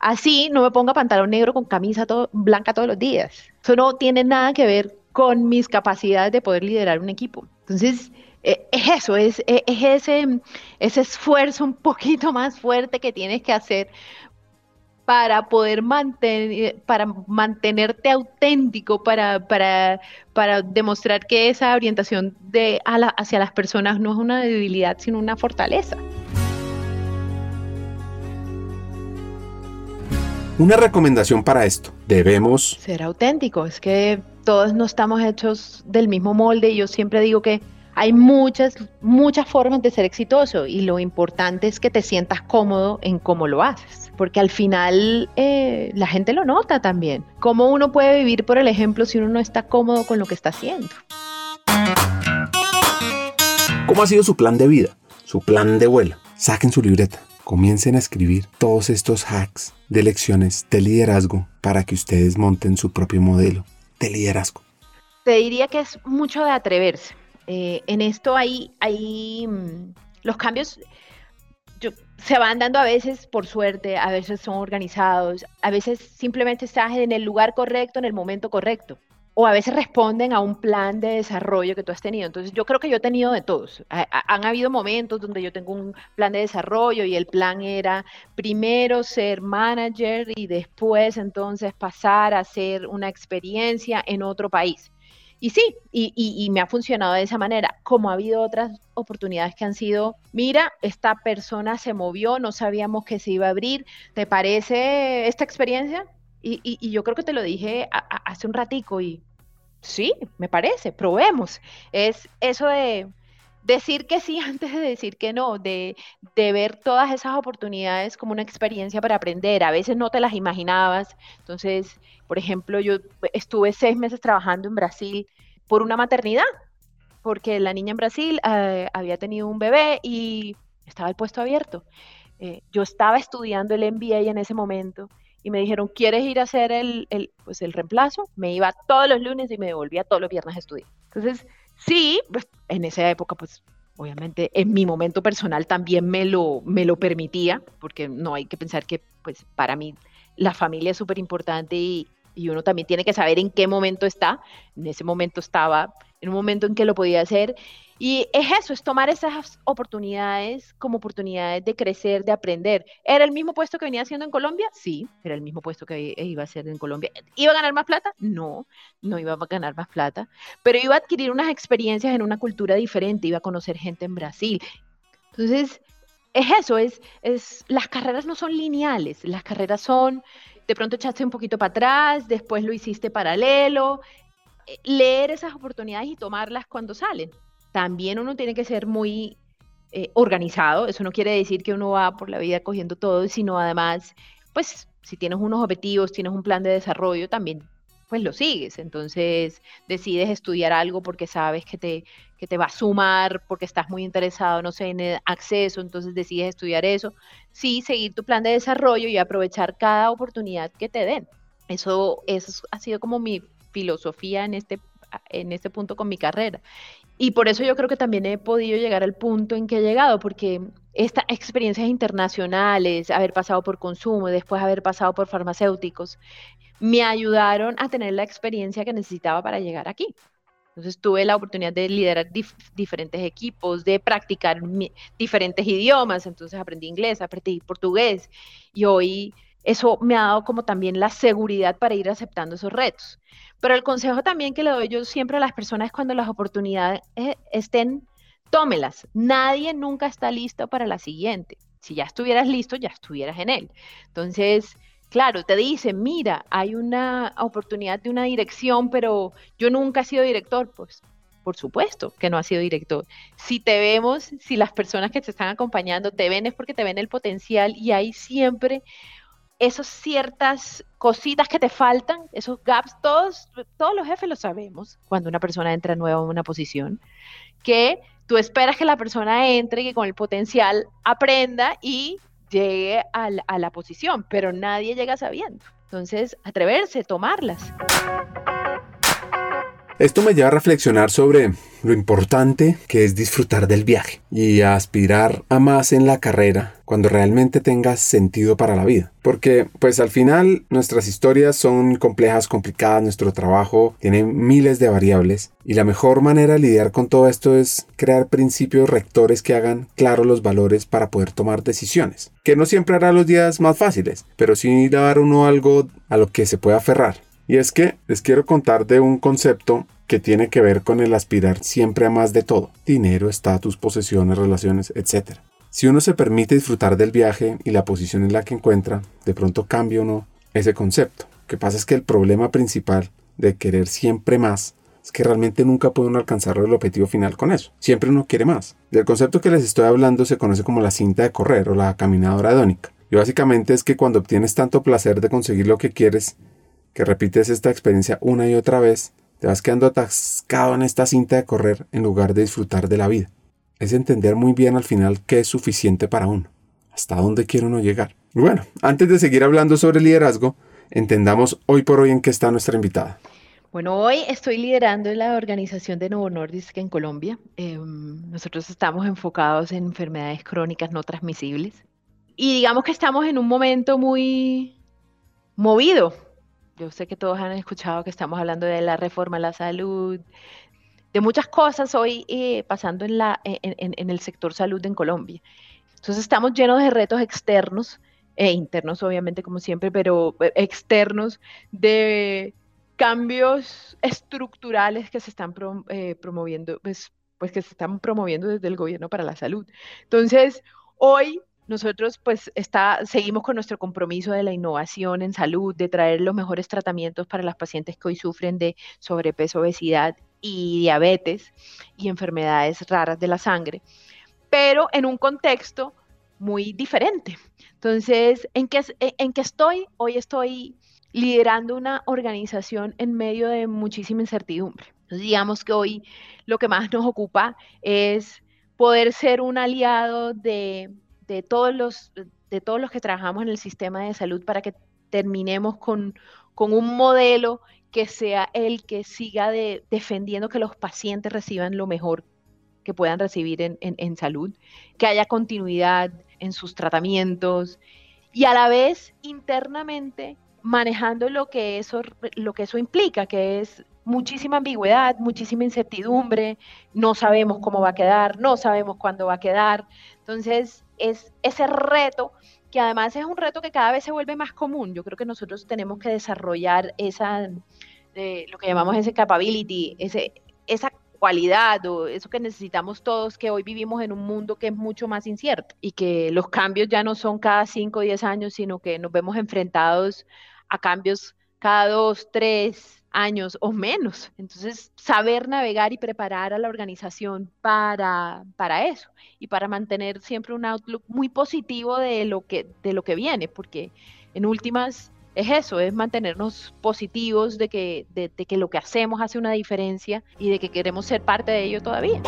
así no me ponga pantalón negro con camisa blanca todos los días. Eso no tiene nada que ver con mis capacidades de poder liderar un equipo. Entonces, e, es eso, es, es, ese, ese esfuerzo un poquito más fuerte que tienes que hacer para poder mantener, para mantenerte auténtico, para, para, para demostrar que esa orientación de, hacia las personas no es una debilidad, sino una fortaleza. Una recomendación para esto, debemos ser auténtico, es que todos no estamos hechos del mismo molde yo siempre digo que hay muchas, muchas formas de ser exitoso y lo importante es que te sientas cómodo en cómo lo haces, porque al final eh, la gente lo nota también. ¿Cómo uno puede vivir por el ejemplo si uno no está cómodo con lo que está haciendo? ¿Cómo ha sido su plan de vida? Su plan de vuelo. Saquen su libreta. Comiencen a escribir todos estos hacks de lecciones de liderazgo para que ustedes monten su propio modelo de liderazgo. Te diría que es mucho de atreverse eh, en esto hay, hay mm, los cambios se van dando a veces por suerte, a veces son organizados, a veces simplemente estás en el lugar correcto, en el momento correcto, o a veces responden a un plan de desarrollo que tú has tenido. Entonces yo creo que yo he tenido de todos. han habido momentos donde yo tengo un plan de desarrollo y el plan era primero ser manager y después entonces pasar a hacer una experiencia en otro país. Y sí, y, me ha funcionado de esa manera, como ha habido otras oportunidades que han sido, mira, esta persona se movió, no sabíamos que se iba a abrir, ¿te parece esta experiencia? Y, yo creo que te lo dije hace un ratico y sí, me parece, probemos. Es eso de decir que sí antes de decir que no, de, ver todas esas oportunidades como una experiencia para aprender. A veces no te las imaginabas. Entonces, por ejemplo, yo estuve seis meses trabajando en Brasil por una maternidad, porque la niña en Brasil eh, había tenido un bebé y estaba el puesto abierto. Eh, yo estaba estudiando el MBA en ese momento y me dijeron, ¿quieres ir a hacer el, el, pues el reemplazo? Me iba todos los lunes y me devolvía todos los viernes a estudiar. Entonces, sí, pues, en esa época, pues obviamente en mi momento personal también me lo, me lo permitía, porque no hay que pensar que pues para mí la familia es súper importante y, y uno también tiene que saber en qué momento está. En ese momento estaba en un momento en que lo podía hacer. Y es eso, es tomar esas oportunidades como oportunidades de crecer, de aprender. ¿Era el mismo puesto que venía haciendo en Colombia? Sí, era el mismo puesto que iba a hacer en Colombia. ¿Iba a ganar más plata? No, no iba a ganar más plata, pero iba a adquirir unas experiencias en una cultura diferente, iba a conocer gente en Brasil. Entonces, es eso, es, es, las carreras no son lineales, las carreras son de pronto echaste un poquito para atrás, después lo hiciste paralelo. Eh, leer esas oportunidades y tomarlas cuando salen. También uno tiene que ser muy eh, organizado. Eso no quiere decir que uno va por la vida cogiendo todo, sino además, pues si tienes unos objetivos, tienes un plan de desarrollo, también pues lo sigues. Entonces decides estudiar algo porque sabes que te, que te va a sumar, porque estás muy interesado, no sé, en el acceso, entonces decides estudiar eso. Sí, seguir tu plan de desarrollo y aprovechar cada oportunidad que te den. Eso, eso ha sido como mi filosofía en este, en este punto con mi carrera. Y por eso yo creo que también he podido llegar al punto en que he llegado, porque estas experiencias internacionales, haber pasado por consumo, después haber pasado por farmacéuticos, me ayudaron a tener la experiencia que necesitaba para llegar aquí. Entonces tuve la oportunidad de liderar diferentes equipos, de practicar diferentes idiomas, entonces aprendí inglés, aprendí portugués y hoy eso me ha dado como también la seguridad para ir aceptando esos retos. Pero el consejo también que le doy yo siempre a las personas es cuando las oportunidades eh, estén, tómelas. Nadie nunca está listo para la siguiente. Si ya estuvieras listo, ya estuvieras en él. Entonces, claro, te dicen, mira, hay una oportunidad de una dirección, pero yo nunca he sido director, pues por supuesto que no has sido director. Si te vemos, si las personas que te están acompañando te ven es porque te ven el potencial y hay siempre esas ciertas cositas que te faltan, esos gaps, todos, todos los jefes lo sabemos cuando una persona entra nueva en una posición, que tú esperas que la persona entre, que con el potencial aprenda y llegue a la, posición, pero nadie llega sabiendo. Entonces, atreverse, tomarlas. Esto me lleva a reflexionar sobre lo importante que es disfrutar del viaje y aspirar a más en la carrera cuando realmente tenga sentido para la vida. Porque pues al final nuestras historias son complejas, complicadas, nuestro trabajo tiene miles de variables y la mejor manera de lidiar con todo esto es crear principios rectores que hagan claros los valores para poder tomar decisiones. Que no siempre hará los días más fáciles, pero sí dar uno algo a lo que se pueda aferrar. Y es que les quiero contar de un concepto que tiene que ver con el aspirar siempre a más de todo, dinero, estatus, posesiones, relaciones, etc. Si uno se permite disfrutar del viaje y la posición en la que encuentra, de pronto cambia uno ese concepto. Lo que pasa es que el problema principal de querer siempre más es que realmente nunca puede uno alcanzar el objetivo final con eso. Siempre uno quiere más. Del concepto que les estoy hablando se conoce como la cinta de correr o la caminadora hedónica. Y básicamente es que cuando obtienes tanto placer de conseguir lo que quieres, que repites esta experiencia una y otra vez, te vas quedando atascado en esta cinta de correr en lugar de disfrutar de la vida. Es entender muy bien al final qué es suficiente para uno, hasta dónde quiere uno llegar. Bueno, antes de seguir hablando sobre liderazgo, entendamos hoy por hoy en qué está nuestra invitada. Bueno, hoy estoy liderando la organización de Novo Nordisk en Colombia. Em, nosotros estamos enfocados en enfermedades crónicas no transmisibles. Y digamos que estamos en un momento muy movido yo sé que todos han escuchado que estamos hablando de la reforma a la salud, de muchas cosas hoy eh, pasando en, la, en, el sector salud en Colombia. Entonces estamos llenos de retos externos e internos, obviamente, como siempre, pero eh, externos de cambios estructurales que se están eh, promoviendo, pues, pues que se están promoviendo desde el gobierno para la salud. Entonces, hoy nosotros pues está, seguimos con nuestro compromiso de la innovación en salud, de traer los mejores tratamientos para las pacientes que hoy sufren de sobrepeso, obesidad y diabetes y enfermedades raras de la sangre, pero en un contexto muy diferente. Entonces, ¿en qué, en qué estoy? Hoy estoy liderando una organización en medio de muchísima incertidumbre. Digamos que hoy lo que más nos ocupa es poder ser un aliado de de todos los, de todos los que trabajamos en el sistema de salud para que terminemos con, con un modelo que sea el que siga defendiendo que los pacientes reciban lo mejor que puedan recibir en, en, salud, que haya continuidad en sus tratamientos y a la vez internamente manejando lo que eso, lo que eso implica, que es muchísima ambigüedad, muchísima incertidumbre, no sabemos cómo va a quedar, no sabemos cuándo va a quedar. Entonces, es ese reto que además es un reto que cada vez se vuelve más común. Yo creo que nosotros tenemos que desarrollar esa, eh, lo que llamamos ese capability, ese, esa cualidad o eso que necesitamos todos, que hoy vivimos en un mundo que es mucho más incierto y que los cambios ya no son cada 5 o 10 años, sino que nos vemos enfrentados a cambios cada 2, 3, años o menos. Entonces, saber navegar y preparar a la organización para, para eso y para mantener siempre un outlook muy positivo de lo que, de lo que viene, porque en últimas es eso, es mantenernos positivos de que, de, de que lo que hacemos hace una diferencia y de que queremos ser parte de ello todavía.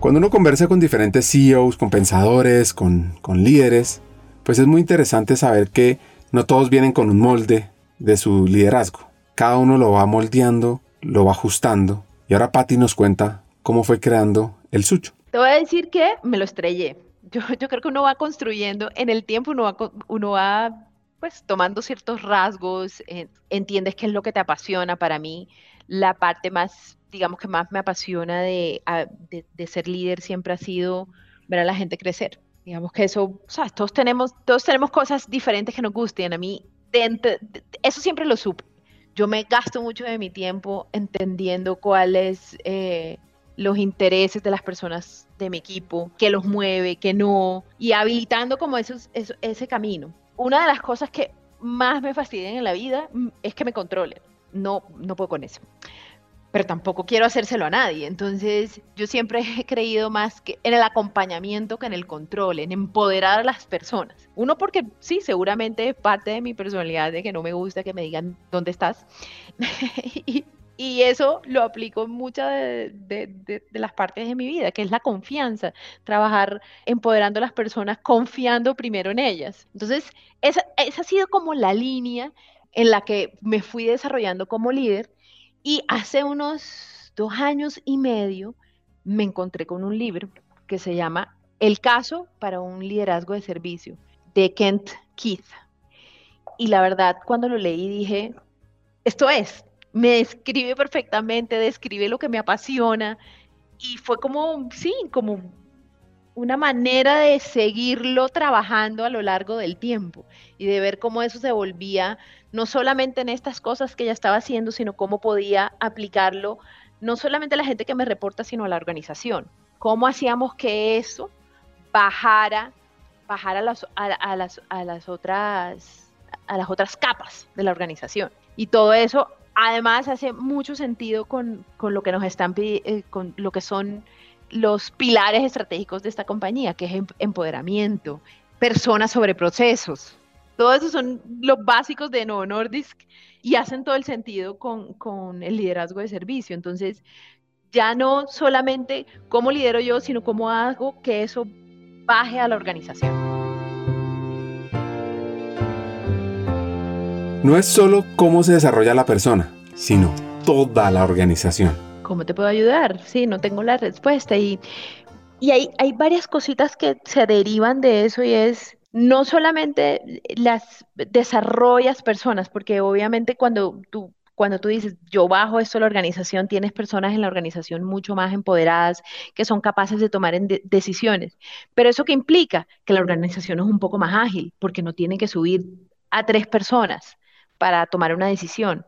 Cuando uno conversa con diferentes CEOs, con pensadores, con, con líderes, pues es muy interesante saber que no todos vienen con un molde de su liderazgo. Cada uno lo va moldeando, lo va ajustando. Y ahora Patty nos cuenta cómo fue creando el suyo. Te voy a decir que me lo estrellé. Yo, creo que uno va construyendo en el tiempo, uno va, uno va pues tomando ciertos rasgos, entiendes qué es lo que te apasiona para mí. La parte más, digamos que más me apasiona de, de ser líder siempre ha sido ver a la gente crecer Digamos que eso, o sea, todos tenemos, todos tenemos cosas diferentes que nos gusten. A mí, eso siempre lo supe. Yo me gasto mucho de mi tiempo entendiendo cuáles eh, los intereses de las personas de mi equipo, qué los mueve, qué no, y habilitando como esos, ese camino. Una de las cosas que más me fastidian en la vida mm, es que me controlen. No, no puedo con eso pero tampoco quiero hacérselo a nadie. Entonces, yo siempre he creído más que en el acompañamiento que en el control, en empoderar a las personas. Uno, porque sí, seguramente parte de mi personalidad de que no me gusta que me digan dónde estás. y, eso lo aplico en muchas de, las partes de mi vida, que es la confianza, trabajar empoderando a las personas, confiando primero en ellas. Entonces, esa, esa ha sido como la línea en la que me fui desarrollando como líder y hace unos dos años y medio me encontré con un libro que se llama El caso para un liderazgo de servicio, de Kent Keith. Y la verdad, cuando lo leí dije, esto es, me describe perfectamente, describe lo que me apasiona y fue como, sí, como una manera de seguirlo trabajando a lo largo del tiempo y de ver cómo eso se volvía no solamente en estas cosas que ya estaba haciendo, sino cómo podía aplicarlo no solamente a la gente que me reporta, sino a la organización. Cómo hacíamos que eso bajara, bajara las, a las, a las otras a las otras capas de la organización. Y todo eso además hace mucho sentido con, lo que nos están eh, con lo que son los pilares estratégicos de esta compañía, que es em, empoderamiento, personas sobre procesos. Todos esos son los básicos de Novo Nordisk y hacen todo el sentido con, con el liderazgo de servicio. Entonces, ya no solamente cómo lidero yo, sino cómo hago que eso baje a la organización. No es solo cómo se desarrolla la persona, sino toda la organización. ¿Cómo te puedo ayudar? Sí, no tengo la respuesta. Y, y hay, hay varias cositas que se derivan de eso y es no solamente las desarrollas personas, porque obviamente cuando tú cuando tú dices, yo bajo esto a la organización, tienes personas en la organización mucho más empoderadas, que son capaces de tomar decisiones. Pero eso que implica que la organización es un poco más ágil, porque no tiene que subir a tres personas para tomar una decisión.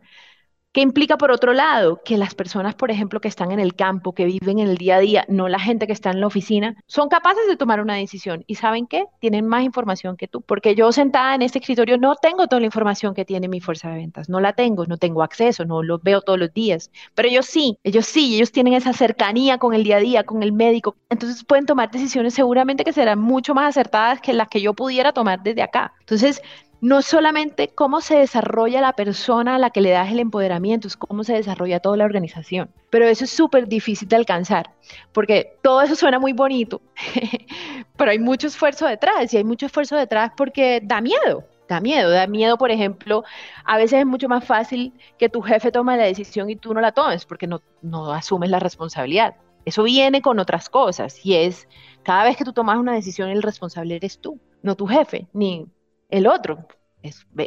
¿Qué implica por otro lado? Que las personas, por ejemplo, que están en el campo, que viven en el día a día, no la gente que está en la oficina, son capaces de tomar una decisión. ¿Y saben qué? Tienen más información que tú. Porque yo sentada en este escritorio no tengo toda la información que tiene mi fuerza de ventas. No la tengo, no tengo acceso, no lo veo todos los días. Pero ellos sí, ellos sí, ellos tienen esa cercanía con el día a día, con el médico. Entonces pueden tomar decisiones seguramente que serán mucho más acertadas que las que yo pudiera tomar desde acá. Entonces, no solamente cómo se desarrolla la persona a la que le das el empoderamiento, es cómo se desarrolla toda la organización. Pero eso es súper difícil de alcanzar, porque todo eso suena muy bonito, pero hay mucho esfuerzo detrás, y hay mucho esfuerzo detrás porque da miedo. Da miedo, da miedo, por ejemplo, a veces es mucho más fácil que tu jefe tome la decisión y tú no la tomes porque no, no asumes la responsabilidad. Eso viene con otras cosas y es cada vez que tú tomas una decisión el responsable eres tú, no tu jefe, ni el otro,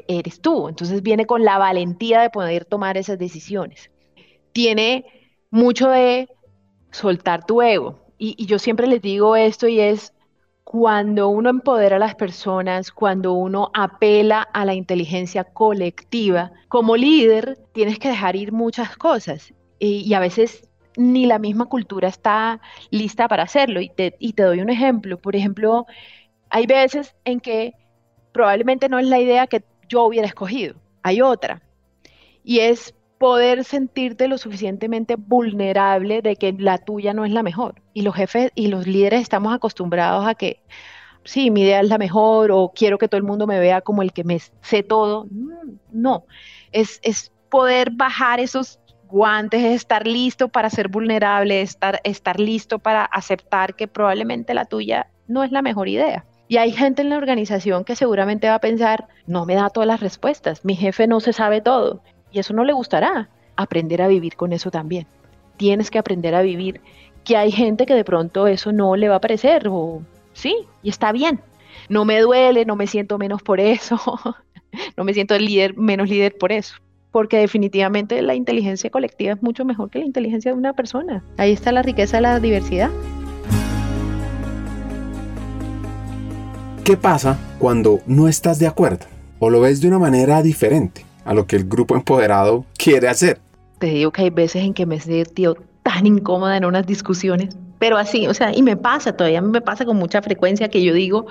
eres tú. Entonces viene con la valentía de poder tomar esas decisiones. Tiene mucho de soltar tu ego. Y, yo siempre les digo esto y es cuando uno empodera a las personas, cuando uno apela a la inteligencia colectiva, como líder tienes que dejar ir muchas cosas y, a veces ni la misma cultura está lista para hacerlo. Y te, y te doy un ejemplo. Por ejemplo, hay veces en que probablemente no es la idea que yo hubiera escogido. Hay otra. Y es poder sentirte lo suficientemente vulnerable de que la tuya no es la mejor. Y los jefes y los líderes estamos acostumbrados a que, sí, mi idea es la mejor o quiero que todo el mundo me vea como el que me sé todo. Mm, no, es, es poder bajar esos guantes, es estar listo para ser vulnerable, estar, estar listo para aceptar que probablemente la tuya no es la mejor idea. Y hay gente en la organización que seguramente va a pensar, no me da todas las respuestas, mi jefe no se sabe todo. Y eso no le gustará. Aprender a vivir con eso también. Tienes que aprender a vivir que hay gente que de pronto eso no le va a parecer o sí, y está bien. No me duele, no me siento menos por eso, no me siento líder, menos líder por eso, porque definitivamente la inteligencia colectiva es mucho mejor que la inteligencia de una persona. Ahí está la riqueza de la diversidad. ¿Qué pasa cuando no estás de acuerdo o lo ves de una manera diferente a lo que el grupo empoderado quiere hacer? Te digo que hay veces en que me he sentido tan incómoda en unas discusiones, pero así, o sea, y me pasa, todavía me pasa con mucha frecuencia que yo digo,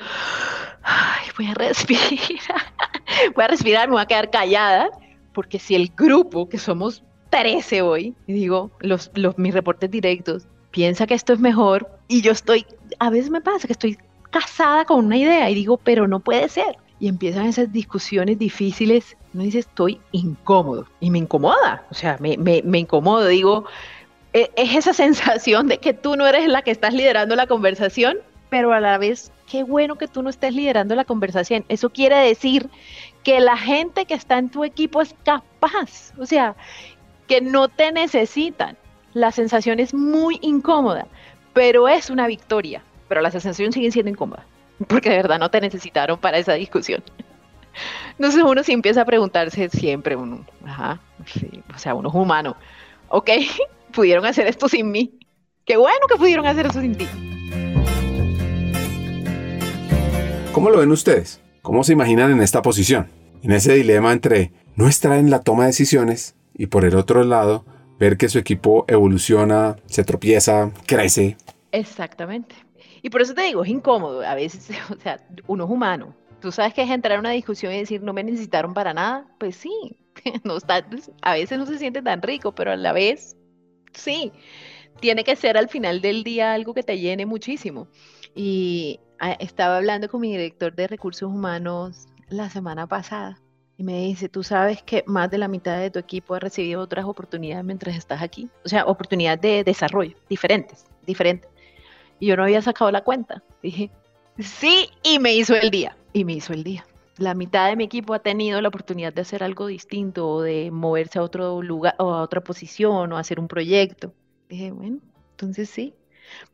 Ay, voy a respirar, voy a respirar, me voy a quedar callada, porque si el grupo, que somos 13 hoy, digo, los, los, mis reportes directos, piensa que esto es mejor y yo estoy, a veces me pasa que estoy casada con una idea y digo, pero no puede ser. y empiezan esas discusiones difíciles, uno dice, estoy incómodo. Y me incomoda, o sea, me, me, me incomodo. Digo, e, es esa sensación de que tú no eres la que estás liderando la conversación, pero a la vez, qué bueno que tú no estés liderando la conversación. Eso quiere decir que la gente que está en tu equipo es capaz, o sea, que no te necesitan. La sensación es muy incómoda, pero es una victoria, pero la sensación sigue siendo incómoda porque de verdad no te necesitaron para esa discusión. Entonces uno sí empieza a preguntarse siempre, uno, ajá, o sea, uno es humano, ok, pudieron hacer esto sin mí, qué bueno que pudieron hacer eso sin ti. ¿Cómo lo ven ustedes? ¿Cómo se imaginan en esta posición? En ese dilema entre no estar en la toma de decisiones y por el otro lado ver que su equipo evoluciona, se tropieza, crece. Exactamente. Y por eso te digo, es incómodo. A veces, o sea, uno es humano. Tú sabes que es entrar a una discusión y decir, no me necesitaron para nada. Pues sí, no está, a veces no se siente tan rico, pero a la vez, sí. Tiene que ser al final del día algo que te llene muchísimo. Y ah, estaba hablando con mi director de recursos humanos la semana pasada y me dice, tú sabes que más de la mitad de tu equipo ha recibido otras oportunidades mientras estás aquí. O sea, oportunidades de desarrollo, diferentes, diferentes y yo no había sacado la cuenta. Dije, sí, y me hizo el día. Y me hizo el día. La mitad de mi equipo ha tenido la oportunidad de hacer algo distinto o de moverse a otro lugar o a otra posición o hacer un proyecto. Dije, bueno, entonces sí,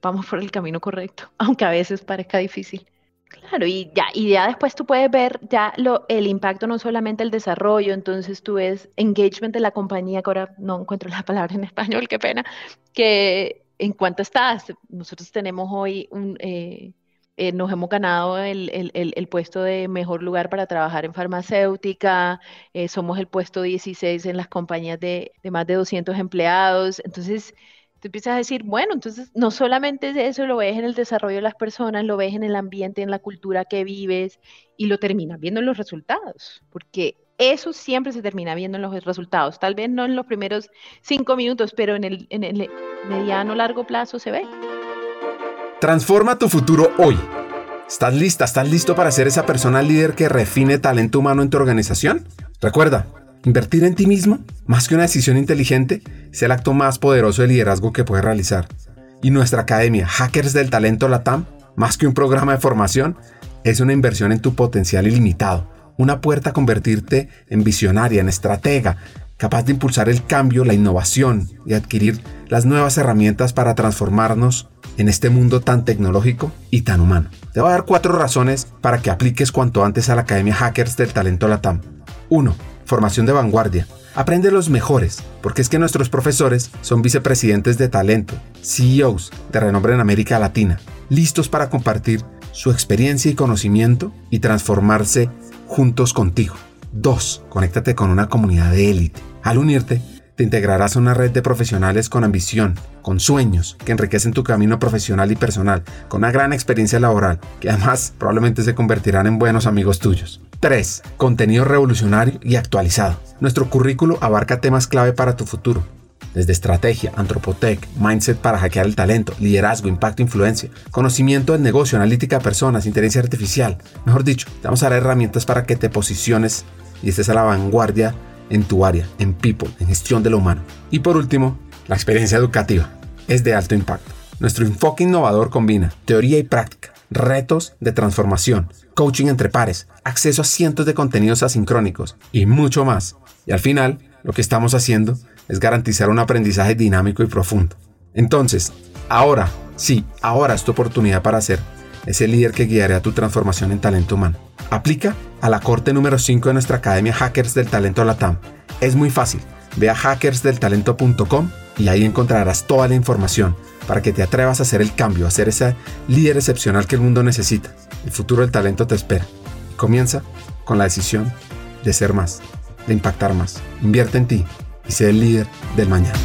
vamos por el camino correcto, aunque a veces parezca difícil. Claro, y ya, y ya después tú puedes ver ya lo, el impacto, no solamente el desarrollo, entonces tú ves engagement de la compañía, que ahora no encuentro la palabra en español, qué pena, que ¿En cuánto estás? Nosotros tenemos hoy. Eh, eh, nos hemos ganado el, el, el, puesto de mejor lugar para trabajar en farmacéutica, eh, somos el puesto 16 en las compañías de, de, más de 200 empleados. Entonces, tú empiezas a decir, bueno, entonces no solamente eso lo ves en el desarrollo de las personas, lo ves en el ambiente, en la cultura que vives y lo terminas viendo en los resultados, porque eso siempre se termina viendo en los resultados. Tal vez no en los primeros cinco minutos, pero en el, en el mediano largo plazo se ve. Transforma tu futuro hoy. ¿Estás lista? ¿Estás listo para ser esa persona líder que refine talento humano en tu organización? Recuerda, invertir en ti mismo, más que una decisión inteligente, es el acto más poderoso de liderazgo que puedes realizar. Y nuestra academia, Hackers del Talento Latam, más que un programa de formación, es una inversión en tu potencial ilimitado una puerta a convertirte en visionaria, en estratega, capaz de impulsar el cambio, la innovación y adquirir las nuevas herramientas para transformarnos en este mundo tan tecnológico y tan humano. Te voy a dar cuatro razones para que apliques cuanto antes a la Academia Hackers del Talento Latam. 1. Formación de vanguardia. Aprende los mejores, porque es que nuestros profesores son vicepresidentes de talento, CEOs de renombre en América Latina, listos para compartir su experiencia y conocimiento y transformarse juntos contigo. 2. Conéctate con una comunidad de élite. Al unirte, te integrarás a una red de profesionales con ambición, con sueños, que enriquecen tu camino profesional y personal, con una gran experiencia laboral, que además probablemente se convertirán en buenos amigos tuyos. 3. Contenido revolucionario y actualizado. Nuestro currículo abarca temas clave para tu futuro, desde estrategia, antropotec, mindset para hackear el talento, liderazgo, impacto, influencia, conocimiento del negocio, analítica de personas, inteligencia artificial. Mejor dicho, te vamos a dar herramientas para que te posiciones y estés a la vanguardia en tu área, en people, en gestión de lo humano. Y por último, la experiencia educativa es de alto impacto. Nuestro enfoque innovador combina teoría y práctica, retos de transformación, coaching entre pares, acceso a cientos de contenidos asincrónicos y mucho más. Y al final, lo que estamos haciendo es garantizar un aprendizaje dinámico y profundo. Entonces, ahora, sí, ahora es tu oportunidad para ser ese líder que guiará tu transformación en talento humano. Aplica a la corte número 5 de nuestra Academia Hackers del Talento Latam. Es muy fácil. Ve a hackersdeltalento.com y ahí encontrarás toda la información para que te atrevas a hacer el cambio, a ser ese líder excepcional que el mundo necesita. El futuro del talento te espera. comienza con la decisión de ser más, de impactar más. Invierte en ti y ser el líder del mañana.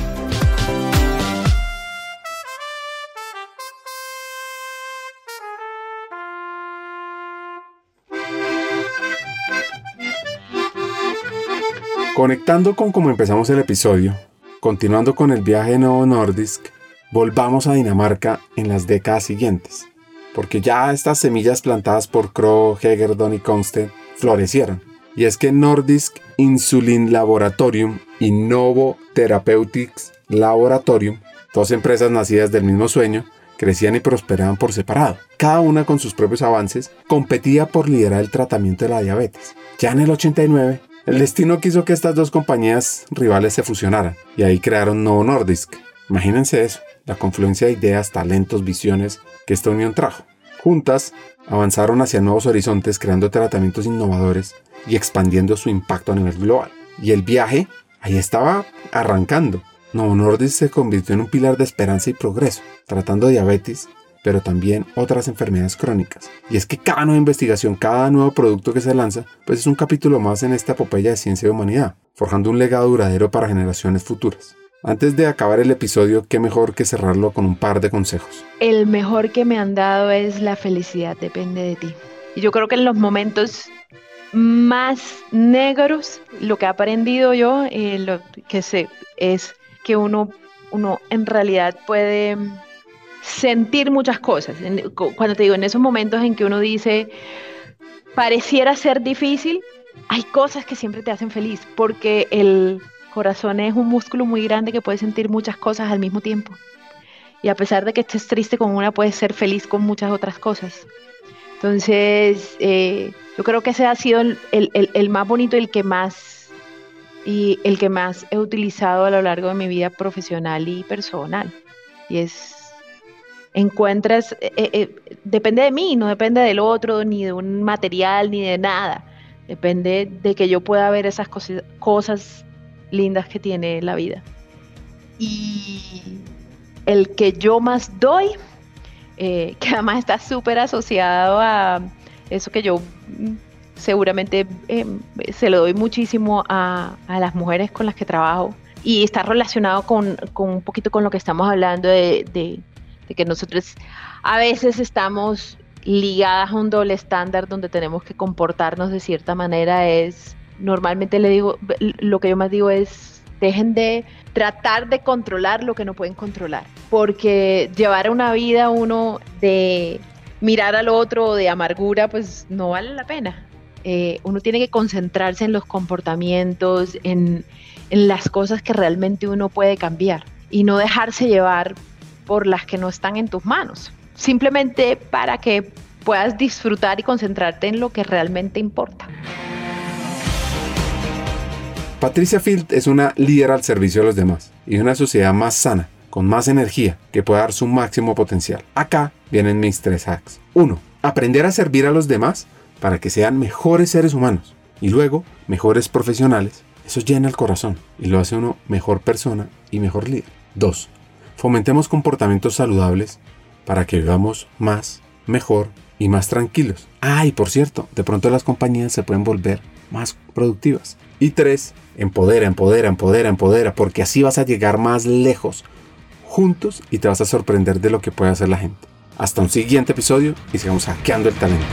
Conectando con cómo empezamos el episodio, continuando con el viaje de Nordisk, volvamos a Dinamarca en las décadas siguientes, porque ya estas semillas plantadas por Kroh, Hegerdon y Konsted florecieron. Y es que Nordisk Insulin Laboratorium y Novo Therapeutics Laboratorium, dos empresas nacidas del mismo sueño, crecían y prosperaban por separado. Cada una con sus propios avances competía por liderar el tratamiento de la diabetes. Ya en el 89, el destino quiso que estas dos compañías rivales se fusionaran y ahí crearon Novo Nordisk. Imagínense eso, la confluencia de ideas, talentos, visiones que esta unión trajo. Juntas avanzaron hacia nuevos horizontes creando tratamientos innovadores y expandiendo su impacto a nivel global. Y el viaje ahí estaba arrancando. Novo se convirtió en un pilar de esperanza y progreso, tratando diabetes, pero también otras enfermedades crónicas. Y es que cada nueva investigación, cada nuevo producto que se lanza, pues es un capítulo más en esta epopeya de ciencia y humanidad, forjando un legado duradero para generaciones futuras. Antes de acabar el episodio, qué mejor que cerrarlo con un par de consejos. El mejor que me han dado es la felicidad depende de ti. Y yo creo que en los momentos más negros, lo que he aprendido yo, eh, lo que sé, es que uno, uno en realidad puede sentir muchas cosas. Cuando te digo, en esos momentos en que uno dice, pareciera ser difícil, hay cosas que siempre te hacen feliz, porque el corazón es un músculo muy grande que puede sentir muchas cosas al mismo tiempo. Y a pesar de que estés triste con una, puedes ser feliz con muchas otras cosas. Entonces, eh, yo creo que ese ha sido el, más bonito, el que más y el que más he utilizado a lo largo de mi vida profesional y personal. Y es encuentras, eh, eh, depende de mí, no depende del otro, ni de un material, ni de nada. Depende de que yo pueda ver esas cosas lindas que tiene la vida. Y el que yo más doy, eh, que además está súper asociado a eso que yo mm, seguramente eh, se lo doy muchísimo a, a, las mujeres con las que trabajo. Y está relacionado con, con un poquito con lo que estamos hablando de, de, de, que nosotros a veces estamos ligadas a un doble estándar donde tenemos que comportarnos de cierta manera. Es normalmente le digo lo que yo más digo es dejen de tratar de controlar lo que no pueden controlar, porque llevar una vida uno de mirar al otro de amargura, pues no vale la pena. Eh, uno tiene que concentrarse en los comportamientos, en, en las cosas que realmente uno puede cambiar y no dejarse llevar por las que no están en tus manos, simplemente para que puedas disfrutar y concentrarte en lo que realmente importa. Patricia Field es una líder al servicio de los demás y una sociedad más sana, con más energía, que pueda dar su máximo potencial. Acá vienen mis tres hacks. 1. Aprender a servir a los demás para que sean mejores seres humanos y luego mejores profesionales. Eso llena el corazón y lo hace uno mejor persona y mejor líder. 2. Fomentemos comportamientos saludables para que vivamos más, mejor y más tranquilos. Ah, y por cierto, de pronto las compañías se pueden volver más productivas. Y 3 Empodera, empodera, empodera, empodera, porque así vas a llegar más lejos juntos y te vas a sorprender de lo que puede hacer la gente. Hasta un siguiente episodio y sigamos hackeando el talento.